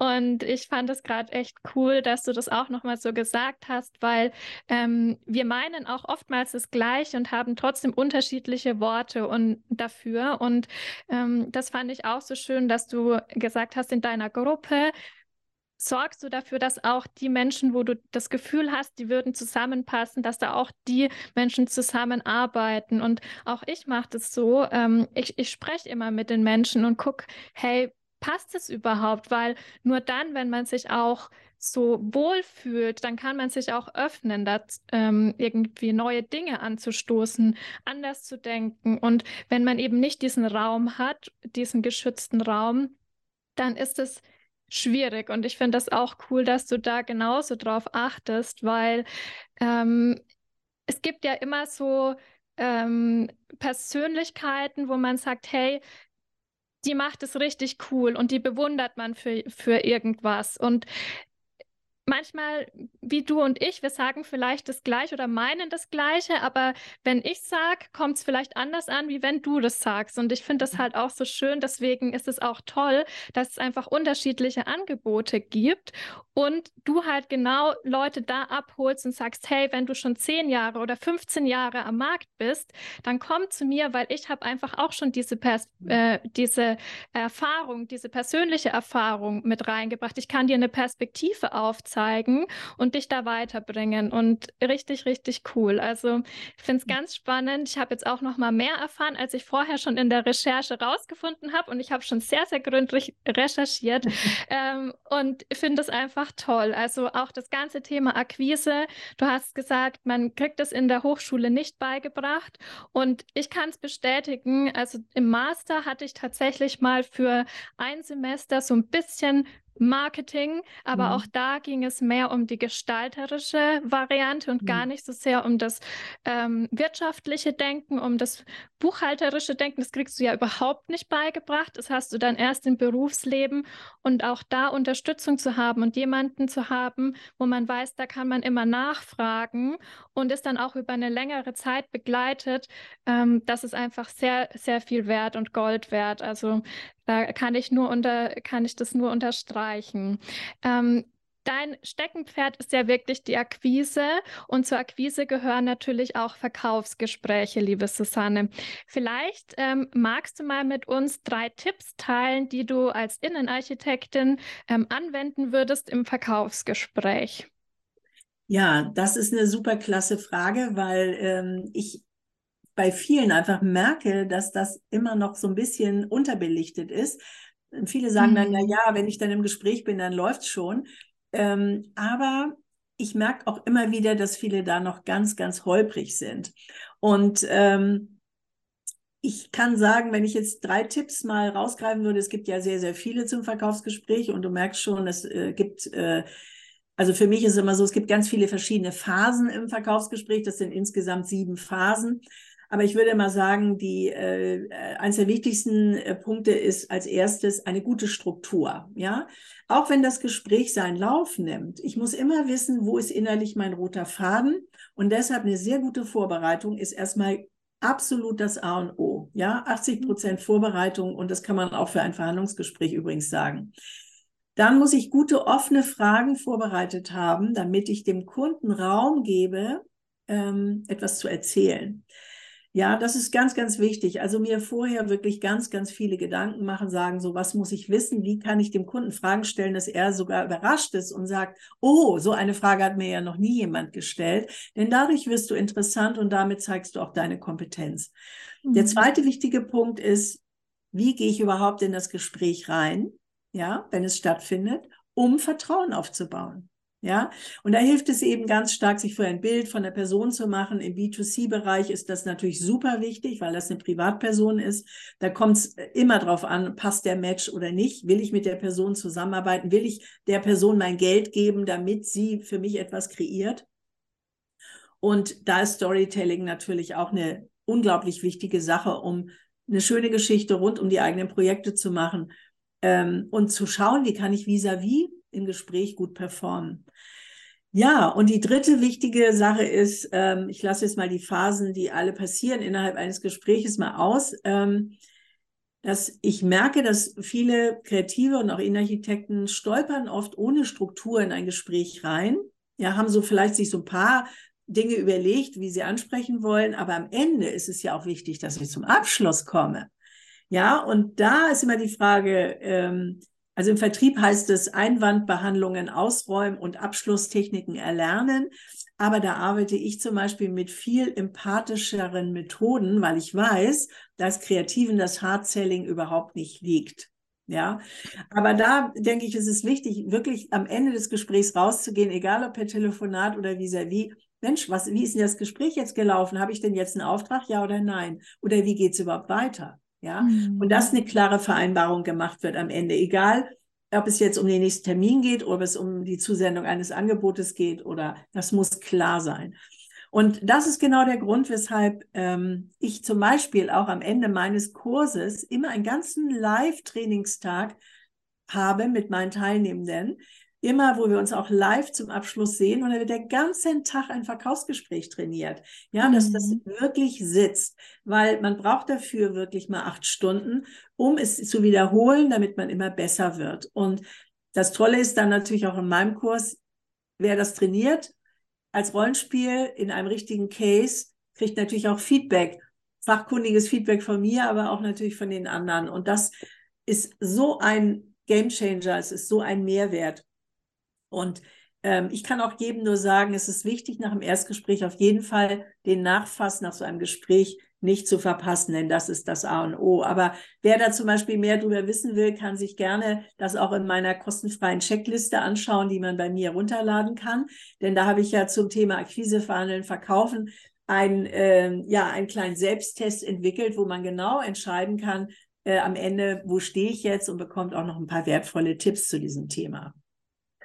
Und ich fand es gerade echt cool, dass du das auch nochmal so gesagt hast, weil ähm, wir meinen auch oftmals das Gleiche und haben trotzdem unterschiedliche Worte und dafür. Und ähm, das fand ich auch so schön, dass du gesagt hast, in deiner Gruppe sorgst du dafür, dass auch die Menschen, wo du das Gefühl hast, die würden zusammenpassen, dass da auch die Menschen zusammenarbeiten. Und auch ich mache das so. Ähm, ich, ich spreche immer mit den Menschen und gucke, hey, passt es überhaupt? Weil nur dann, wenn man sich auch so wohl fühlt, dann kann man sich auch öffnen, das, ähm, irgendwie neue Dinge anzustoßen, anders zu denken. Und wenn man eben nicht diesen Raum hat, diesen geschützten Raum, dann ist es schwierig. Und ich finde das auch cool, dass du da genauso drauf achtest, weil ähm, es gibt ja immer so ähm, Persönlichkeiten, wo man sagt, hey, die macht es richtig cool und die bewundert man für, für irgendwas. Und manchmal, wie du und ich, wir sagen vielleicht das Gleiche oder meinen das Gleiche, aber wenn ich sage, kommt es vielleicht anders an, wie wenn du das sagst. Und ich finde das halt auch so schön. Deswegen ist es auch toll, dass es einfach unterschiedliche Angebote gibt und du halt genau Leute da abholst und sagst, hey, wenn du schon zehn Jahre oder 15 Jahre am Markt bist, dann komm zu mir, weil ich habe einfach auch schon diese, Pers äh, diese Erfahrung, diese persönliche Erfahrung mit reingebracht. Ich kann dir eine Perspektive aufzeigen zeigen und dich da weiterbringen. Und richtig, richtig cool. Also ich finde es mhm. ganz spannend. Ich habe jetzt auch noch mal mehr erfahren, als ich vorher schon in der Recherche rausgefunden habe. Und ich habe schon sehr, sehr gründlich recherchiert ähm, und finde es einfach toll. Also auch das ganze Thema Akquise. Du hast gesagt, man kriegt es in der Hochschule nicht beigebracht. Und ich kann es bestätigen. Also im Master hatte ich tatsächlich mal für ein Semester so ein bisschen Marketing, aber mhm. auch da ging es mehr um die gestalterische Variante und mhm. gar nicht so sehr um das ähm, wirtschaftliche Denken, um das buchhalterische Denken. Das kriegst du ja überhaupt nicht beigebracht. Das hast du dann erst im Berufsleben und auch da Unterstützung zu haben und jemanden zu haben, wo man weiß, da kann man immer nachfragen und ist dann auch über eine längere Zeit begleitet. Ähm, das ist einfach sehr, sehr viel wert und Gold wert. Also da kann ich nur unter, kann ich das nur unterstreichen. Ähm, Dein Steckenpferd ist ja wirklich die Akquise und zur Akquise gehören natürlich auch Verkaufsgespräche, liebe Susanne. Vielleicht ähm, magst du mal mit uns drei Tipps teilen, die du als Innenarchitektin ähm, anwenden würdest im Verkaufsgespräch. Ja, das ist eine super klasse Frage, weil ähm, ich bei vielen einfach merke, dass das immer noch so ein bisschen unterbelichtet ist. Viele sagen dann, na mhm. ja, wenn ich dann im Gespräch bin, dann läuft es schon. Ähm, aber ich merke auch immer wieder, dass viele da noch ganz, ganz holprig sind. Und ähm, ich kann sagen, wenn ich jetzt drei Tipps mal rausgreifen würde, es gibt ja sehr, sehr viele zum Verkaufsgespräch und du merkst schon, es äh, gibt, äh, also für mich ist es immer so, es gibt ganz viele verschiedene Phasen im Verkaufsgespräch. Das sind insgesamt sieben Phasen. Aber ich würde mal sagen, die, äh, eines der wichtigsten äh, Punkte ist als erstes eine gute Struktur. Ja, auch wenn das Gespräch seinen Lauf nimmt. Ich muss immer wissen, wo ist innerlich mein roter Faden. Und deshalb eine sehr gute Vorbereitung ist erstmal absolut das A und O. Ja, 80 Prozent Vorbereitung. Und das kann man auch für ein Verhandlungsgespräch übrigens sagen. Dann muss ich gute offene Fragen vorbereitet haben, damit ich dem Kunden Raum gebe, ähm, etwas zu erzählen. Ja, das ist ganz, ganz wichtig. Also mir vorher wirklich ganz, ganz viele Gedanken machen, sagen, so was muss ich wissen? Wie kann ich dem Kunden Fragen stellen, dass er sogar überrascht ist und sagt, oh, so eine Frage hat mir ja noch nie jemand gestellt. Denn dadurch wirst du interessant und damit zeigst du auch deine Kompetenz. Mhm. Der zweite wichtige Punkt ist, wie gehe ich überhaupt in das Gespräch rein? Ja, wenn es stattfindet, um Vertrauen aufzubauen. Ja, und da hilft es eben ganz stark, sich für ein Bild von der Person zu machen. Im B2C-Bereich ist das natürlich super wichtig, weil das eine Privatperson ist. Da kommt es immer drauf an, passt der Match oder nicht? Will ich mit der Person zusammenarbeiten? Will ich der Person mein Geld geben, damit sie für mich etwas kreiert? Und da ist Storytelling natürlich auch eine unglaublich wichtige Sache, um eine schöne Geschichte rund um die eigenen Projekte zu machen ähm, und zu schauen, wie kann ich vis-à-vis -vis im Gespräch gut performen. Ja, und die dritte wichtige Sache ist, ähm, ich lasse jetzt mal die Phasen, die alle passieren innerhalb eines Gespräches mal aus, ähm, dass ich merke, dass viele Kreative und auch Innenarchitekten stolpern oft ohne Struktur in ein Gespräch rein. Ja, haben so vielleicht sich so ein paar Dinge überlegt, wie sie ansprechen wollen, aber am Ende ist es ja auch wichtig, dass ich zum Abschluss komme. Ja, und da ist immer die Frage, ähm, also im Vertrieb heißt es Einwandbehandlungen ausräumen und Abschlusstechniken erlernen. Aber da arbeite ich zum Beispiel mit viel empathischeren Methoden, weil ich weiß, dass Kreativen das Hard-Selling überhaupt nicht liegt. Ja, aber da denke ich, ist es wichtig, wirklich am Ende des Gesprächs rauszugehen, egal ob per Telefonat oder vis-à-vis. -vis. Mensch, was, wie ist denn das Gespräch jetzt gelaufen? Habe ich denn jetzt einen Auftrag, ja oder nein? Oder wie geht es überhaupt weiter? Ja, mhm. und dass eine klare Vereinbarung gemacht wird am Ende, egal ob es jetzt um den nächsten Termin geht, ob es um die Zusendung eines Angebotes geht oder das muss klar sein. Und das ist genau der Grund, weshalb ähm, ich zum Beispiel auch am Ende meines Kurses immer einen ganzen Live-Trainingstag habe mit meinen Teilnehmenden, immer, wo wir uns auch live zum Abschluss sehen und dann wird der ganze Tag ein Verkaufsgespräch trainiert. Ja, mhm. dass das mhm. wirklich sitzt, weil man braucht dafür wirklich mal acht Stunden, um es zu wiederholen, damit man immer besser wird. Und das Tolle ist dann natürlich auch in meinem Kurs, wer das trainiert als Rollenspiel in einem richtigen Case, kriegt natürlich auch Feedback, fachkundiges Feedback von mir, aber auch natürlich von den anderen. Und das ist so ein Game Changer, es ist so ein Mehrwert. Und ähm, ich kann auch jedem nur sagen, es ist wichtig, nach dem Erstgespräch auf jeden Fall den Nachfass nach so einem Gespräch nicht zu verpassen, denn das ist das A und O. Aber wer da zum Beispiel mehr darüber wissen will, kann sich gerne das auch in meiner kostenfreien Checkliste anschauen, die man bei mir runterladen kann. Denn da habe ich ja zum Thema Akquise, Verhandeln, Verkaufen ein, äh, ja, einen kleinen Selbsttest entwickelt, wo man genau entscheiden kann, äh, am Ende, wo stehe ich jetzt und bekommt auch noch ein paar wertvolle Tipps zu diesem Thema.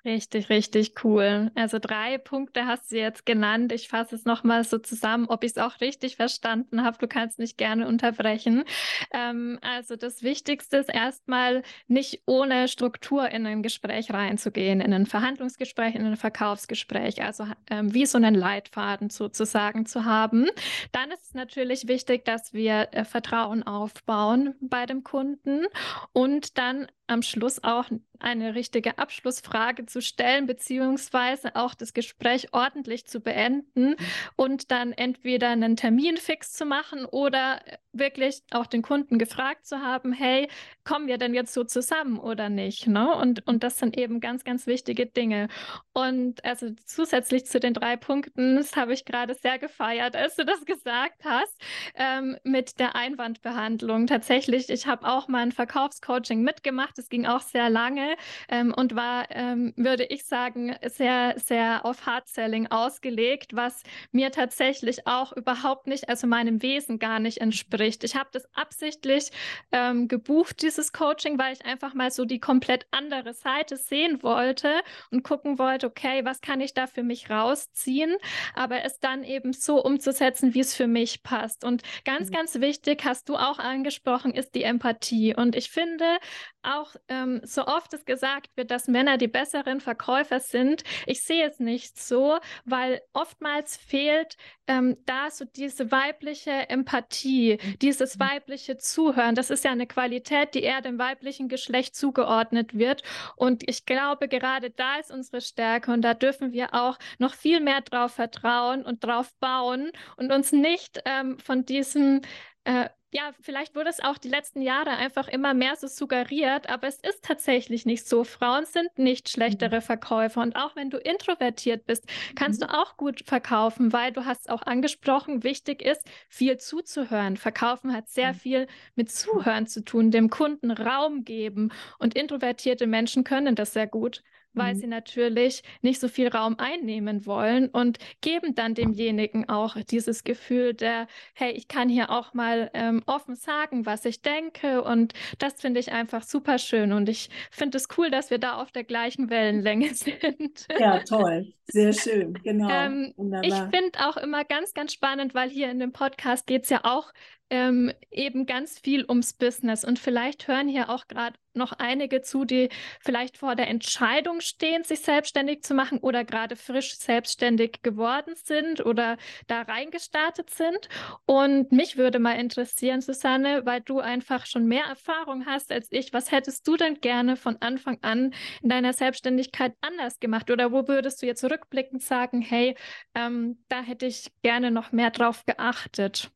Richtig, richtig cool. Also drei Punkte hast du jetzt genannt. Ich fasse es nochmal so zusammen, ob ich es auch richtig verstanden habe. Du kannst mich gerne unterbrechen. Ähm, also das Wichtigste ist erstmal nicht ohne Struktur in ein Gespräch reinzugehen, in ein Verhandlungsgespräch, in ein Verkaufsgespräch. Also ähm, wie so einen Leitfaden sozusagen zu haben. Dann ist es natürlich wichtig, dass wir äh, Vertrauen aufbauen bei dem Kunden und dann am Schluss auch eine richtige Abschlussfrage zu stellen, beziehungsweise auch das Gespräch ordentlich zu beenden mhm. und dann entweder einen Termin fix zu machen oder wirklich auch den Kunden gefragt zu haben, hey, kommen wir denn jetzt so zusammen oder nicht? Ne? Und, und das sind eben ganz, ganz wichtige Dinge. Und also zusätzlich zu den drei Punkten, das habe ich gerade sehr gefeiert, als du das gesagt hast, ähm, mit der Einwandbehandlung. Tatsächlich, ich habe auch mal ein Verkaufscoaching mitgemacht. Es ging auch sehr lange ähm, und war, ähm, würde ich sagen, sehr, sehr auf Hard-Selling ausgelegt, was mir tatsächlich auch überhaupt nicht, also meinem Wesen gar nicht entspricht spricht. Ich habe das absichtlich ähm, gebucht, dieses Coaching, weil ich einfach mal so die komplett andere Seite sehen wollte und gucken wollte, okay, was kann ich da für mich rausziehen, aber es dann eben so umzusetzen, wie es für mich passt. Und ganz, mhm. ganz wichtig, hast du auch angesprochen, ist die Empathie. Und ich finde, auch ähm, so oft es gesagt wird, dass Männer die besseren Verkäufer sind. Ich sehe es nicht so, weil oftmals fehlt ähm, da so diese weibliche Empathie. Dieses weibliche Zuhören. Das ist ja eine Qualität, die eher dem weiblichen Geschlecht zugeordnet wird. Und ich glaube, gerade da ist unsere Stärke und da dürfen wir auch noch viel mehr drauf vertrauen und drauf bauen und uns nicht ähm, von diesem äh, ja, vielleicht wurde es auch die letzten Jahre einfach immer mehr so suggeriert, aber es ist tatsächlich nicht so. Frauen sind nicht schlechtere mhm. Verkäufer und auch wenn du introvertiert bist, kannst mhm. du auch gut verkaufen, weil du hast auch angesprochen, wichtig ist, viel zuzuhören. Verkaufen hat sehr mhm. viel mit Zuhören zu tun, dem Kunden Raum geben und introvertierte Menschen können das sehr gut weil mhm. sie natürlich nicht so viel Raum einnehmen wollen und geben dann demjenigen auch dieses Gefühl der, hey, ich kann hier auch mal ähm, offen sagen, was ich denke und das finde ich einfach super schön und ich finde es cool, dass wir da auf der gleichen Wellenlänge sind. Ja, toll, sehr schön, genau. ähm, ich finde auch immer ganz, ganz spannend, weil hier in dem Podcast geht es ja auch ähm, eben ganz viel ums Business. Und vielleicht hören hier auch gerade noch einige zu, die vielleicht vor der Entscheidung stehen, sich selbstständig zu machen oder gerade frisch selbstständig geworden sind oder da reingestartet sind. Und mich würde mal interessieren, Susanne, weil du einfach schon mehr Erfahrung hast als ich, was hättest du denn gerne von Anfang an in deiner Selbstständigkeit anders gemacht? Oder wo würdest du jetzt rückblickend sagen, hey, ähm, da hätte ich gerne noch mehr drauf geachtet?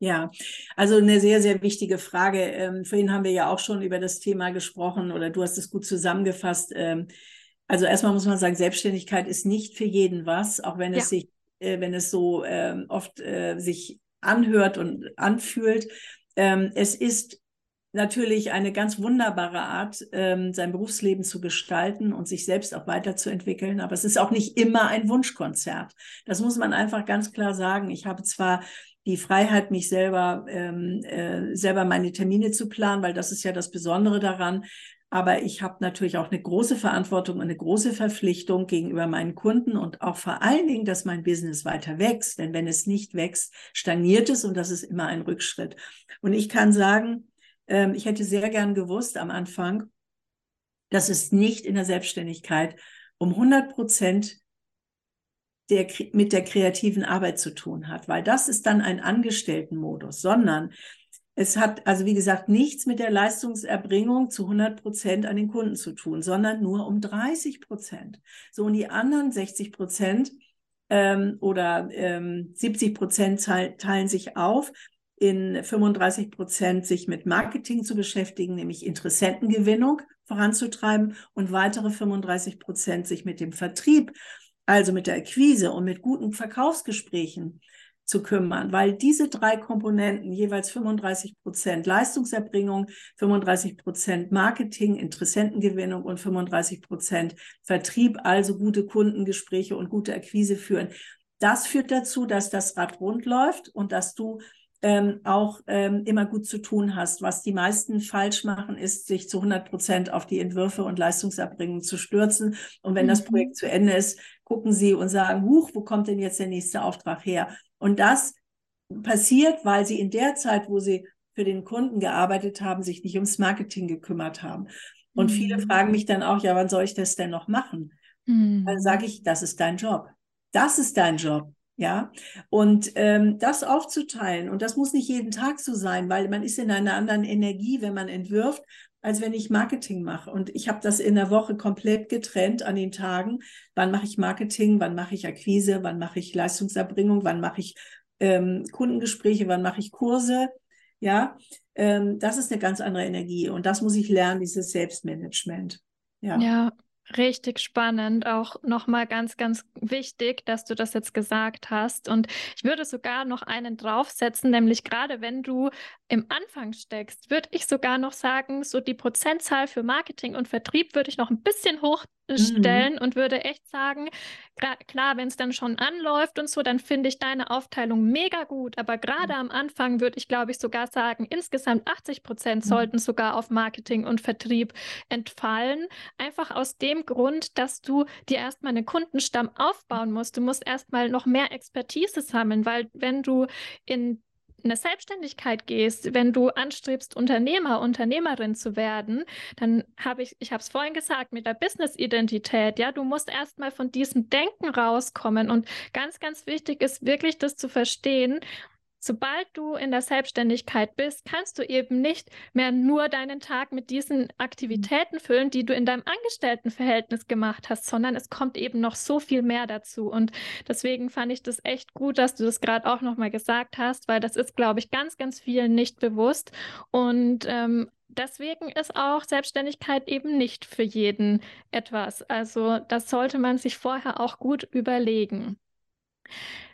Ja, also eine sehr, sehr wichtige Frage. Ähm, vorhin haben wir ja auch schon über das Thema gesprochen oder du hast es gut zusammengefasst. Ähm, also erstmal muss man sagen, Selbstständigkeit ist nicht für jeden was, auch wenn ja. es sich, äh, wenn es so äh, oft äh, sich anhört und anfühlt. Ähm, es ist natürlich eine ganz wunderbare Art, ähm, sein Berufsleben zu gestalten und sich selbst auch weiterzuentwickeln. Aber es ist auch nicht immer ein Wunschkonzert. Das muss man einfach ganz klar sagen. Ich habe zwar die Freiheit, mich selber, ähm, äh, selber meine Termine zu planen, weil das ist ja das Besondere daran. Aber ich habe natürlich auch eine große Verantwortung und eine große Verpflichtung gegenüber meinen Kunden und auch vor allen Dingen, dass mein Business weiter wächst. Denn wenn es nicht wächst, stagniert es und das ist immer ein Rückschritt. Und ich kann sagen, ähm, ich hätte sehr gern gewusst am Anfang, dass es nicht in der Selbstständigkeit um 100 Prozent der, mit der kreativen Arbeit zu tun hat, weil das ist dann ein Angestelltenmodus, sondern es hat also, wie gesagt, nichts mit der Leistungserbringung zu 100 Prozent an den Kunden zu tun, sondern nur um 30 Prozent. So, und die anderen 60 Prozent ähm, oder ähm, 70 Prozent teilen sich auf in 35 Prozent sich mit Marketing zu beschäftigen, nämlich Interessentengewinnung voranzutreiben und weitere 35 Prozent sich mit dem Vertrieb also mit der Akquise und mit guten Verkaufsgesprächen zu kümmern, weil diese drei Komponenten jeweils 35 Prozent Leistungserbringung, 35 Prozent Marketing, Interessentengewinnung und 35 Prozent Vertrieb, also gute Kundengespräche und gute Akquise führen. Das führt dazu, dass das Rad rund läuft und dass du ähm, auch ähm, immer gut zu tun hast. Was die meisten falsch machen, ist, sich zu 100 Prozent auf die Entwürfe und Leistungserbringung zu stürzen. Und wenn mhm. das Projekt zu Ende ist, gucken sie und sagen, huch, wo kommt denn jetzt der nächste Auftrag her? Und das passiert, weil sie in der Zeit, wo sie für den Kunden gearbeitet haben, sich nicht ums Marketing gekümmert haben. Und mhm. viele fragen mich dann auch, ja, wann soll ich das denn noch machen? Mhm. Dann sage ich, das ist dein Job. Das ist dein Job. Ja, und ähm, das aufzuteilen, und das muss nicht jeden Tag so sein, weil man ist in einer anderen Energie, wenn man entwirft, als wenn ich Marketing mache. Und ich habe das in der Woche komplett getrennt an den Tagen. Wann mache ich Marketing, wann mache ich Akquise, wann mache ich Leistungserbringung, wann mache ich ähm, Kundengespräche, wann mache ich Kurse. Ja, ähm, das ist eine ganz andere Energie. Und das muss ich lernen, dieses Selbstmanagement. Ja. ja, Richtig spannend, auch nochmal ganz, ganz wichtig, dass du das jetzt gesagt hast. Und ich würde sogar noch einen draufsetzen, nämlich gerade wenn du im Anfang steckst, würde ich sogar noch sagen, so die Prozentzahl für Marketing und Vertrieb würde ich noch ein bisschen hoch stellen mhm. und würde echt sagen, klar, wenn es dann schon anläuft und so, dann finde ich deine Aufteilung mega gut. Aber gerade mhm. am Anfang würde ich, glaube ich, sogar sagen, insgesamt 80 Prozent mhm. sollten sogar auf Marketing und Vertrieb entfallen. Einfach aus dem Grund, dass du dir erstmal einen Kundenstamm aufbauen musst. Du musst erstmal noch mehr Expertise sammeln, weil wenn du in eine Selbstständigkeit gehst, wenn du anstrebst, Unternehmer, Unternehmerin zu werden, dann habe ich, ich habe es vorhin gesagt, mit der Business-Identität, ja, du musst erstmal von diesem Denken rauskommen. Und ganz, ganz wichtig ist wirklich das zu verstehen, Sobald du in der Selbstständigkeit bist, kannst du eben nicht mehr nur deinen Tag mit diesen Aktivitäten füllen, die du in deinem Angestelltenverhältnis gemacht hast, sondern es kommt eben noch so viel mehr dazu. Und deswegen fand ich das echt gut, dass du das gerade auch nochmal gesagt hast, weil das ist, glaube ich, ganz, ganz vielen nicht bewusst. Und ähm, deswegen ist auch Selbstständigkeit eben nicht für jeden etwas. Also das sollte man sich vorher auch gut überlegen.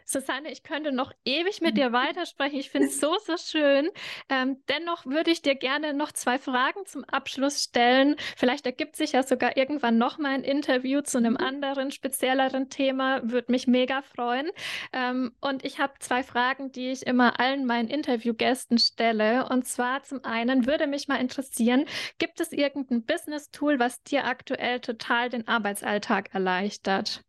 Susanne, ich könnte noch ewig mit dir weitersprechen. Ich finde es so, so schön. Ähm, dennoch würde ich dir gerne noch zwei Fragen zum Abschluss stellen. Vielleicht ergibt sich ja sogar irgendwann noch mal ein Interview zu einem mhm. anderen, spezielleren Thema. Würde mich mega freuen. Ähm, und ich habe zwei Fragen, die ich immer allen meinen Interviewgästen stelle. Und zwar zum einen würde mich mal interessieren, gibt es irgendein Business-Tool, was dir aktuell total den Arbeitsalltag erleichtert?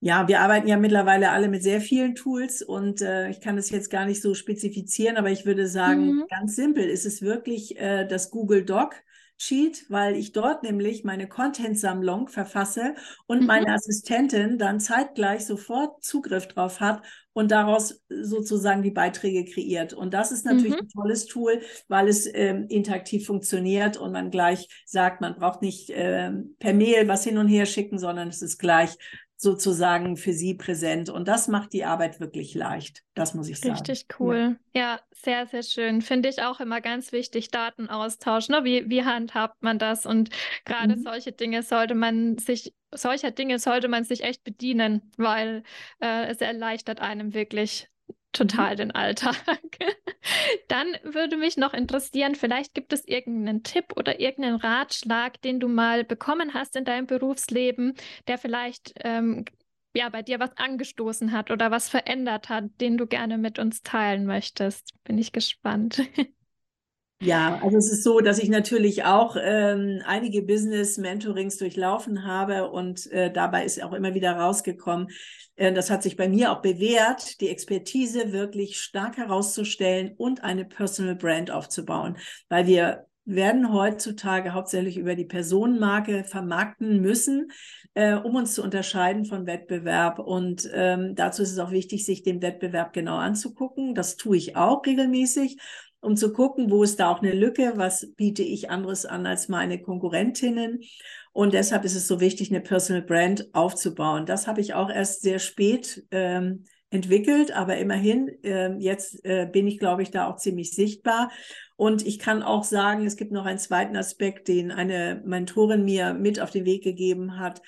Ja, wir arbeiten ja mittlerweile alle mit sehr vielen Tools und äh, ich kann es jetzt gar nicht so spezifizieren, aber ich würde sagen, mhm. ganz simpel ist es wirklich äh, das Google Doc Sheet, weil ich dort nämlich meine Content-Sammlung verfasse und mhm. meine Assistentin dann zeitgleich sofort Zugriff drauf hat und daraus sozusagen die Beiträge kreiert. Und das ist natürlich mhm. ein tolles Tool, weil es ähm, interaktiv funktioniert und man gleich sagt, man braucht nicht ähm, per Mail was hin und her schicken, sondern es ist gleich sozusagen für sie präsent. Und das macht die Arbeit wirklich leicht. Das muss ich sagen. Richtig cool. Ja, ja sehr, sehr schön. Finde ich auch immer ganz wichtig, Datenaustausch. Ne? Wie, wie handhabt man das? Und gerade mhm. solche Dinge sollte man sich, solcher Dinge sollte man sich echt bedienen, weil äh, es erleichtert einem wirklich total mhm. den Alltag. Dann würde mich noch interessieren, vielleicht gibt es irgendeinen Tipp oder irgendeinen Ratschlag, den du mal bekommen hast in deinem Berufsleben, der vielleicht ähm, ja, bei dir was angestoßen hat oder was verändert hat, den du gerne mit uns teilen möchtest. Bin ich gespannt. Ja, also es ist so, dass ich natürlich auch ähm, einige Business-Mentorings durchlaufen habe und äh, dabei ist auch immer wieder rausgekommen, äh, das hat sich bei mir auch bewährt, die Expertise wirklich stark herauszustellen und eine Personal Brand aufzubauen, weil wir werden heutzutage hauptsächlich über die Personenmarke vermarkten müssen, äh, um uns zu unterscheiden von Wettbewerb. Und ähm, dazu ist es auch wichtig, sich den Wettbewerb genau anzugucken. Das tue ich auch regelmäßig um zu gucken, wo ist da auch eine Lücke, was biete ich anderes an als meine Konkurrentinnen. Und deshalb ist es so wichtig, eine Personal Brand aufzubauen. Das habe ich auch erst sehr spät ähm, entwickelt, aber immerhin, äh, jetzt äh, bin ich, glaube ich, da auch ziemlich sichtbar. Und ich kann auch sagen, es gibt noch einen zweiten Aspekt, den eine Mentorin mir mit auf den Weg gegeben hat.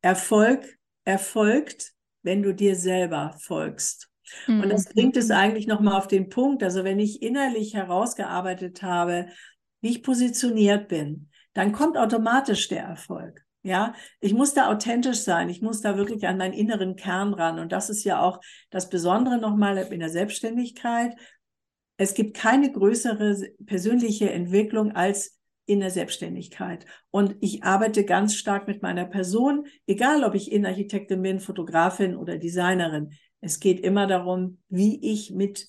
Erfolg erfolgt, wenn du dir selber folgst. Und das mhm. bringt es eigentlich nochmal auf den Punkt. Also wenn ich innerlich herausgearbeitet habe, wie ich positioniert bin, dann kommt automatisch der Erfolg. Ja, ich muss da authentisch sein. Ich muss da wirklich an meinen inneren Kern ran. Und das ist ja auch das Besondere nochmal in der Selbstständigkeit. Es gibt keine größere persönliche Entwicklung als in der Selbstständigkeit. Und ich arbeite ganz stark mit meiner Person, egal ob ich Innenarchitektin bin, Fotografin oder Designerin. Es geht immer darum, wie ich mit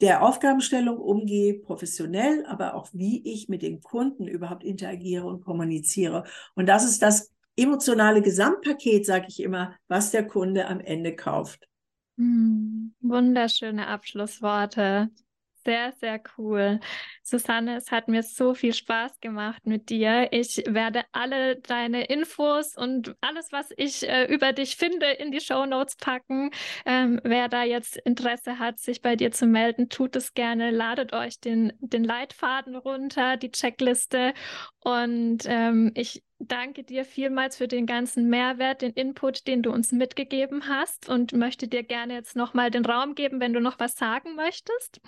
der Aufgabenstellung umgehe, professionell, aber auch wie ich mit den Kunden überhaupt interagiere und kommuniziere. Und das ist das emotionale Gesamtpaket, sage ich immer, was der Kunde am Ende kauft. Hm, wunderschöne Abschlussworte. Sehr, sehr cool. Susanne, es hat mir so viel Spaß gemacht mit dir. Ich werde alle deine Infos und alles, was ich äh, über dich finde, in die Show Notes packen. Ähm, wer da jetzt Interesse hat, sich bei dir zu melden, tut es gerne. Ladet euch den, den Leitfaden runter, die Checkliste. Und ähm, ich danke dir vielmals für den ganzen Mehrwert, den Input, den du uns mitgegeben hast und möchte dir gerne jetzt nochmal den Raum geben, wenn du noch was sagen möchtest.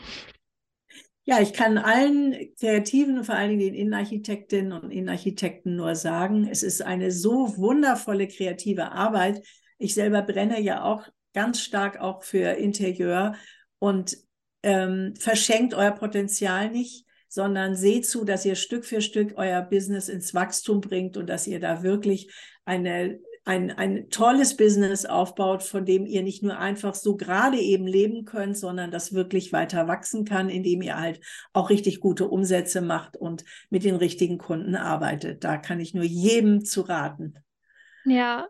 Ja, ich kann allen Kreativen und vor allen Dingen den Innenarchitektinnen und Innenarchitekten nur sagen, es ist eine so wundervolle kreative Arbeit. Ich selber brenne ja auch ganz stark auch für Interieur und ähm, verschenkt euer Potenzial nicht, sondern seht zu, dass ihr Stück für Stück euer Business ins Wachstum bringt und dass ihr da wirklich eine ein, ein tolles Business aufbaut, von dem ihr nicht nur einfach so gerade eben leben könnt, sondern das wirklich weiter wachsen kann, indem ihr halt auch richtig gute Umsätze macht und mit den richtigen Kunden arbeitet. Da kann ich nur jedem zu raten. Ja,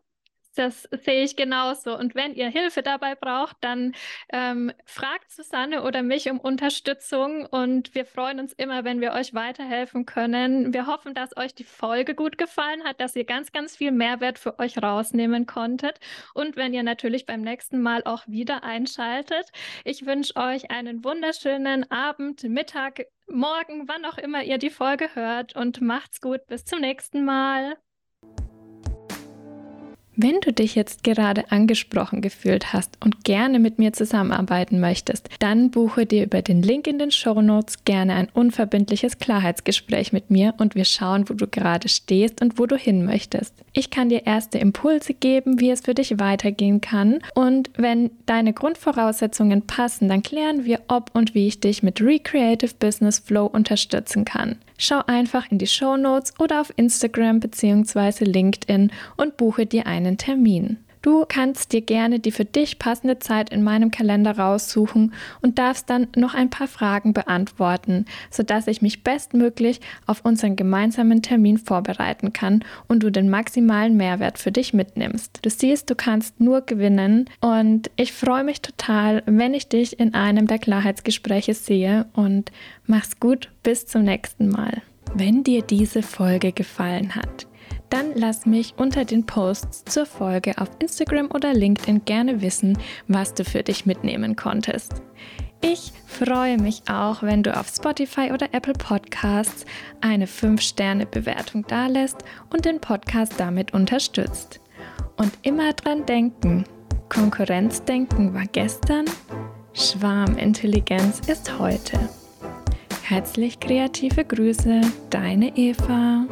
das sehe ich genauso. Und wenn ihr Hilfe dabei braucht, dann ähm, fragt Susanne oder mich um Unterstützung. Und wir freuen uns immer, wenn wir euch weiterhelfen können. Wir hoffen, dass euch die Folge gut gefallen hat, dass ihr ganz, ganz viel Mehrwert für euch rausnehmen konntet. Und wenn ihr natürlich beim nächsten Mal auch wieder einschaltet. Ich wünsche euch einen wunderschönen Abend, Mittag, Morgen, wann auch immer ihr die Folge hört. Und macht's gut. Bis zum nächsten Mal. Wenn du dich jetzt gerade angesprochen gefühlt hast und gerne mit mir zusammenarbeiten möchtest, dann buche dir über den Link in den Show Notes gerne ein unverbindliches Klarheitsgespräch mit mir und wir schauen, wo du gerade stehst und wo du hin möchtest. Ich kann dir erste Impulse geben, wie es für dich weitergehen kann und wenn deine Grundvoraussetzungen passen, dann klären wir, ob und wie ich dich mit Recreative Business Flow unterstützen kann. Schau einfach in die Show Notes oder auf Instagram bzw. LinkedIn und buche dir einen Termin. Du kannst dir gerne die für dich passende Zeit in meinem Kalender raussuchen und darfst dann noch ein paar Fragen beantworten, sodass ich mich bestmöglich auf unseren gemeinsamen Termin vorbereiten kann und du den maximalen Mehrwert für dich mitnimmst. Du siehst, du kannst nur gewinnen und ich freue mich total, wenn ich dich in einem der Klarheitsgespräche sehe und mach's gut, bis zum nächsten Mal. Wenn dir diese Folge gefallen hat, dann lass mich unter den Posts zur Folge auf Instagram oder LinkedIn gerne wissen, was du für dich mitnehmen konntest. Ich freue mich auch, wenn du auf Spotify oder Apple Podcasts eine 5-Sterne-Bewertung dalässt und den Podcast damit unterstützt. Und immer dran denken, Konkurrenzdenken war gestern, Schwarmintelligenz ist heute. Herzlich kreative Grüße, deine Eva.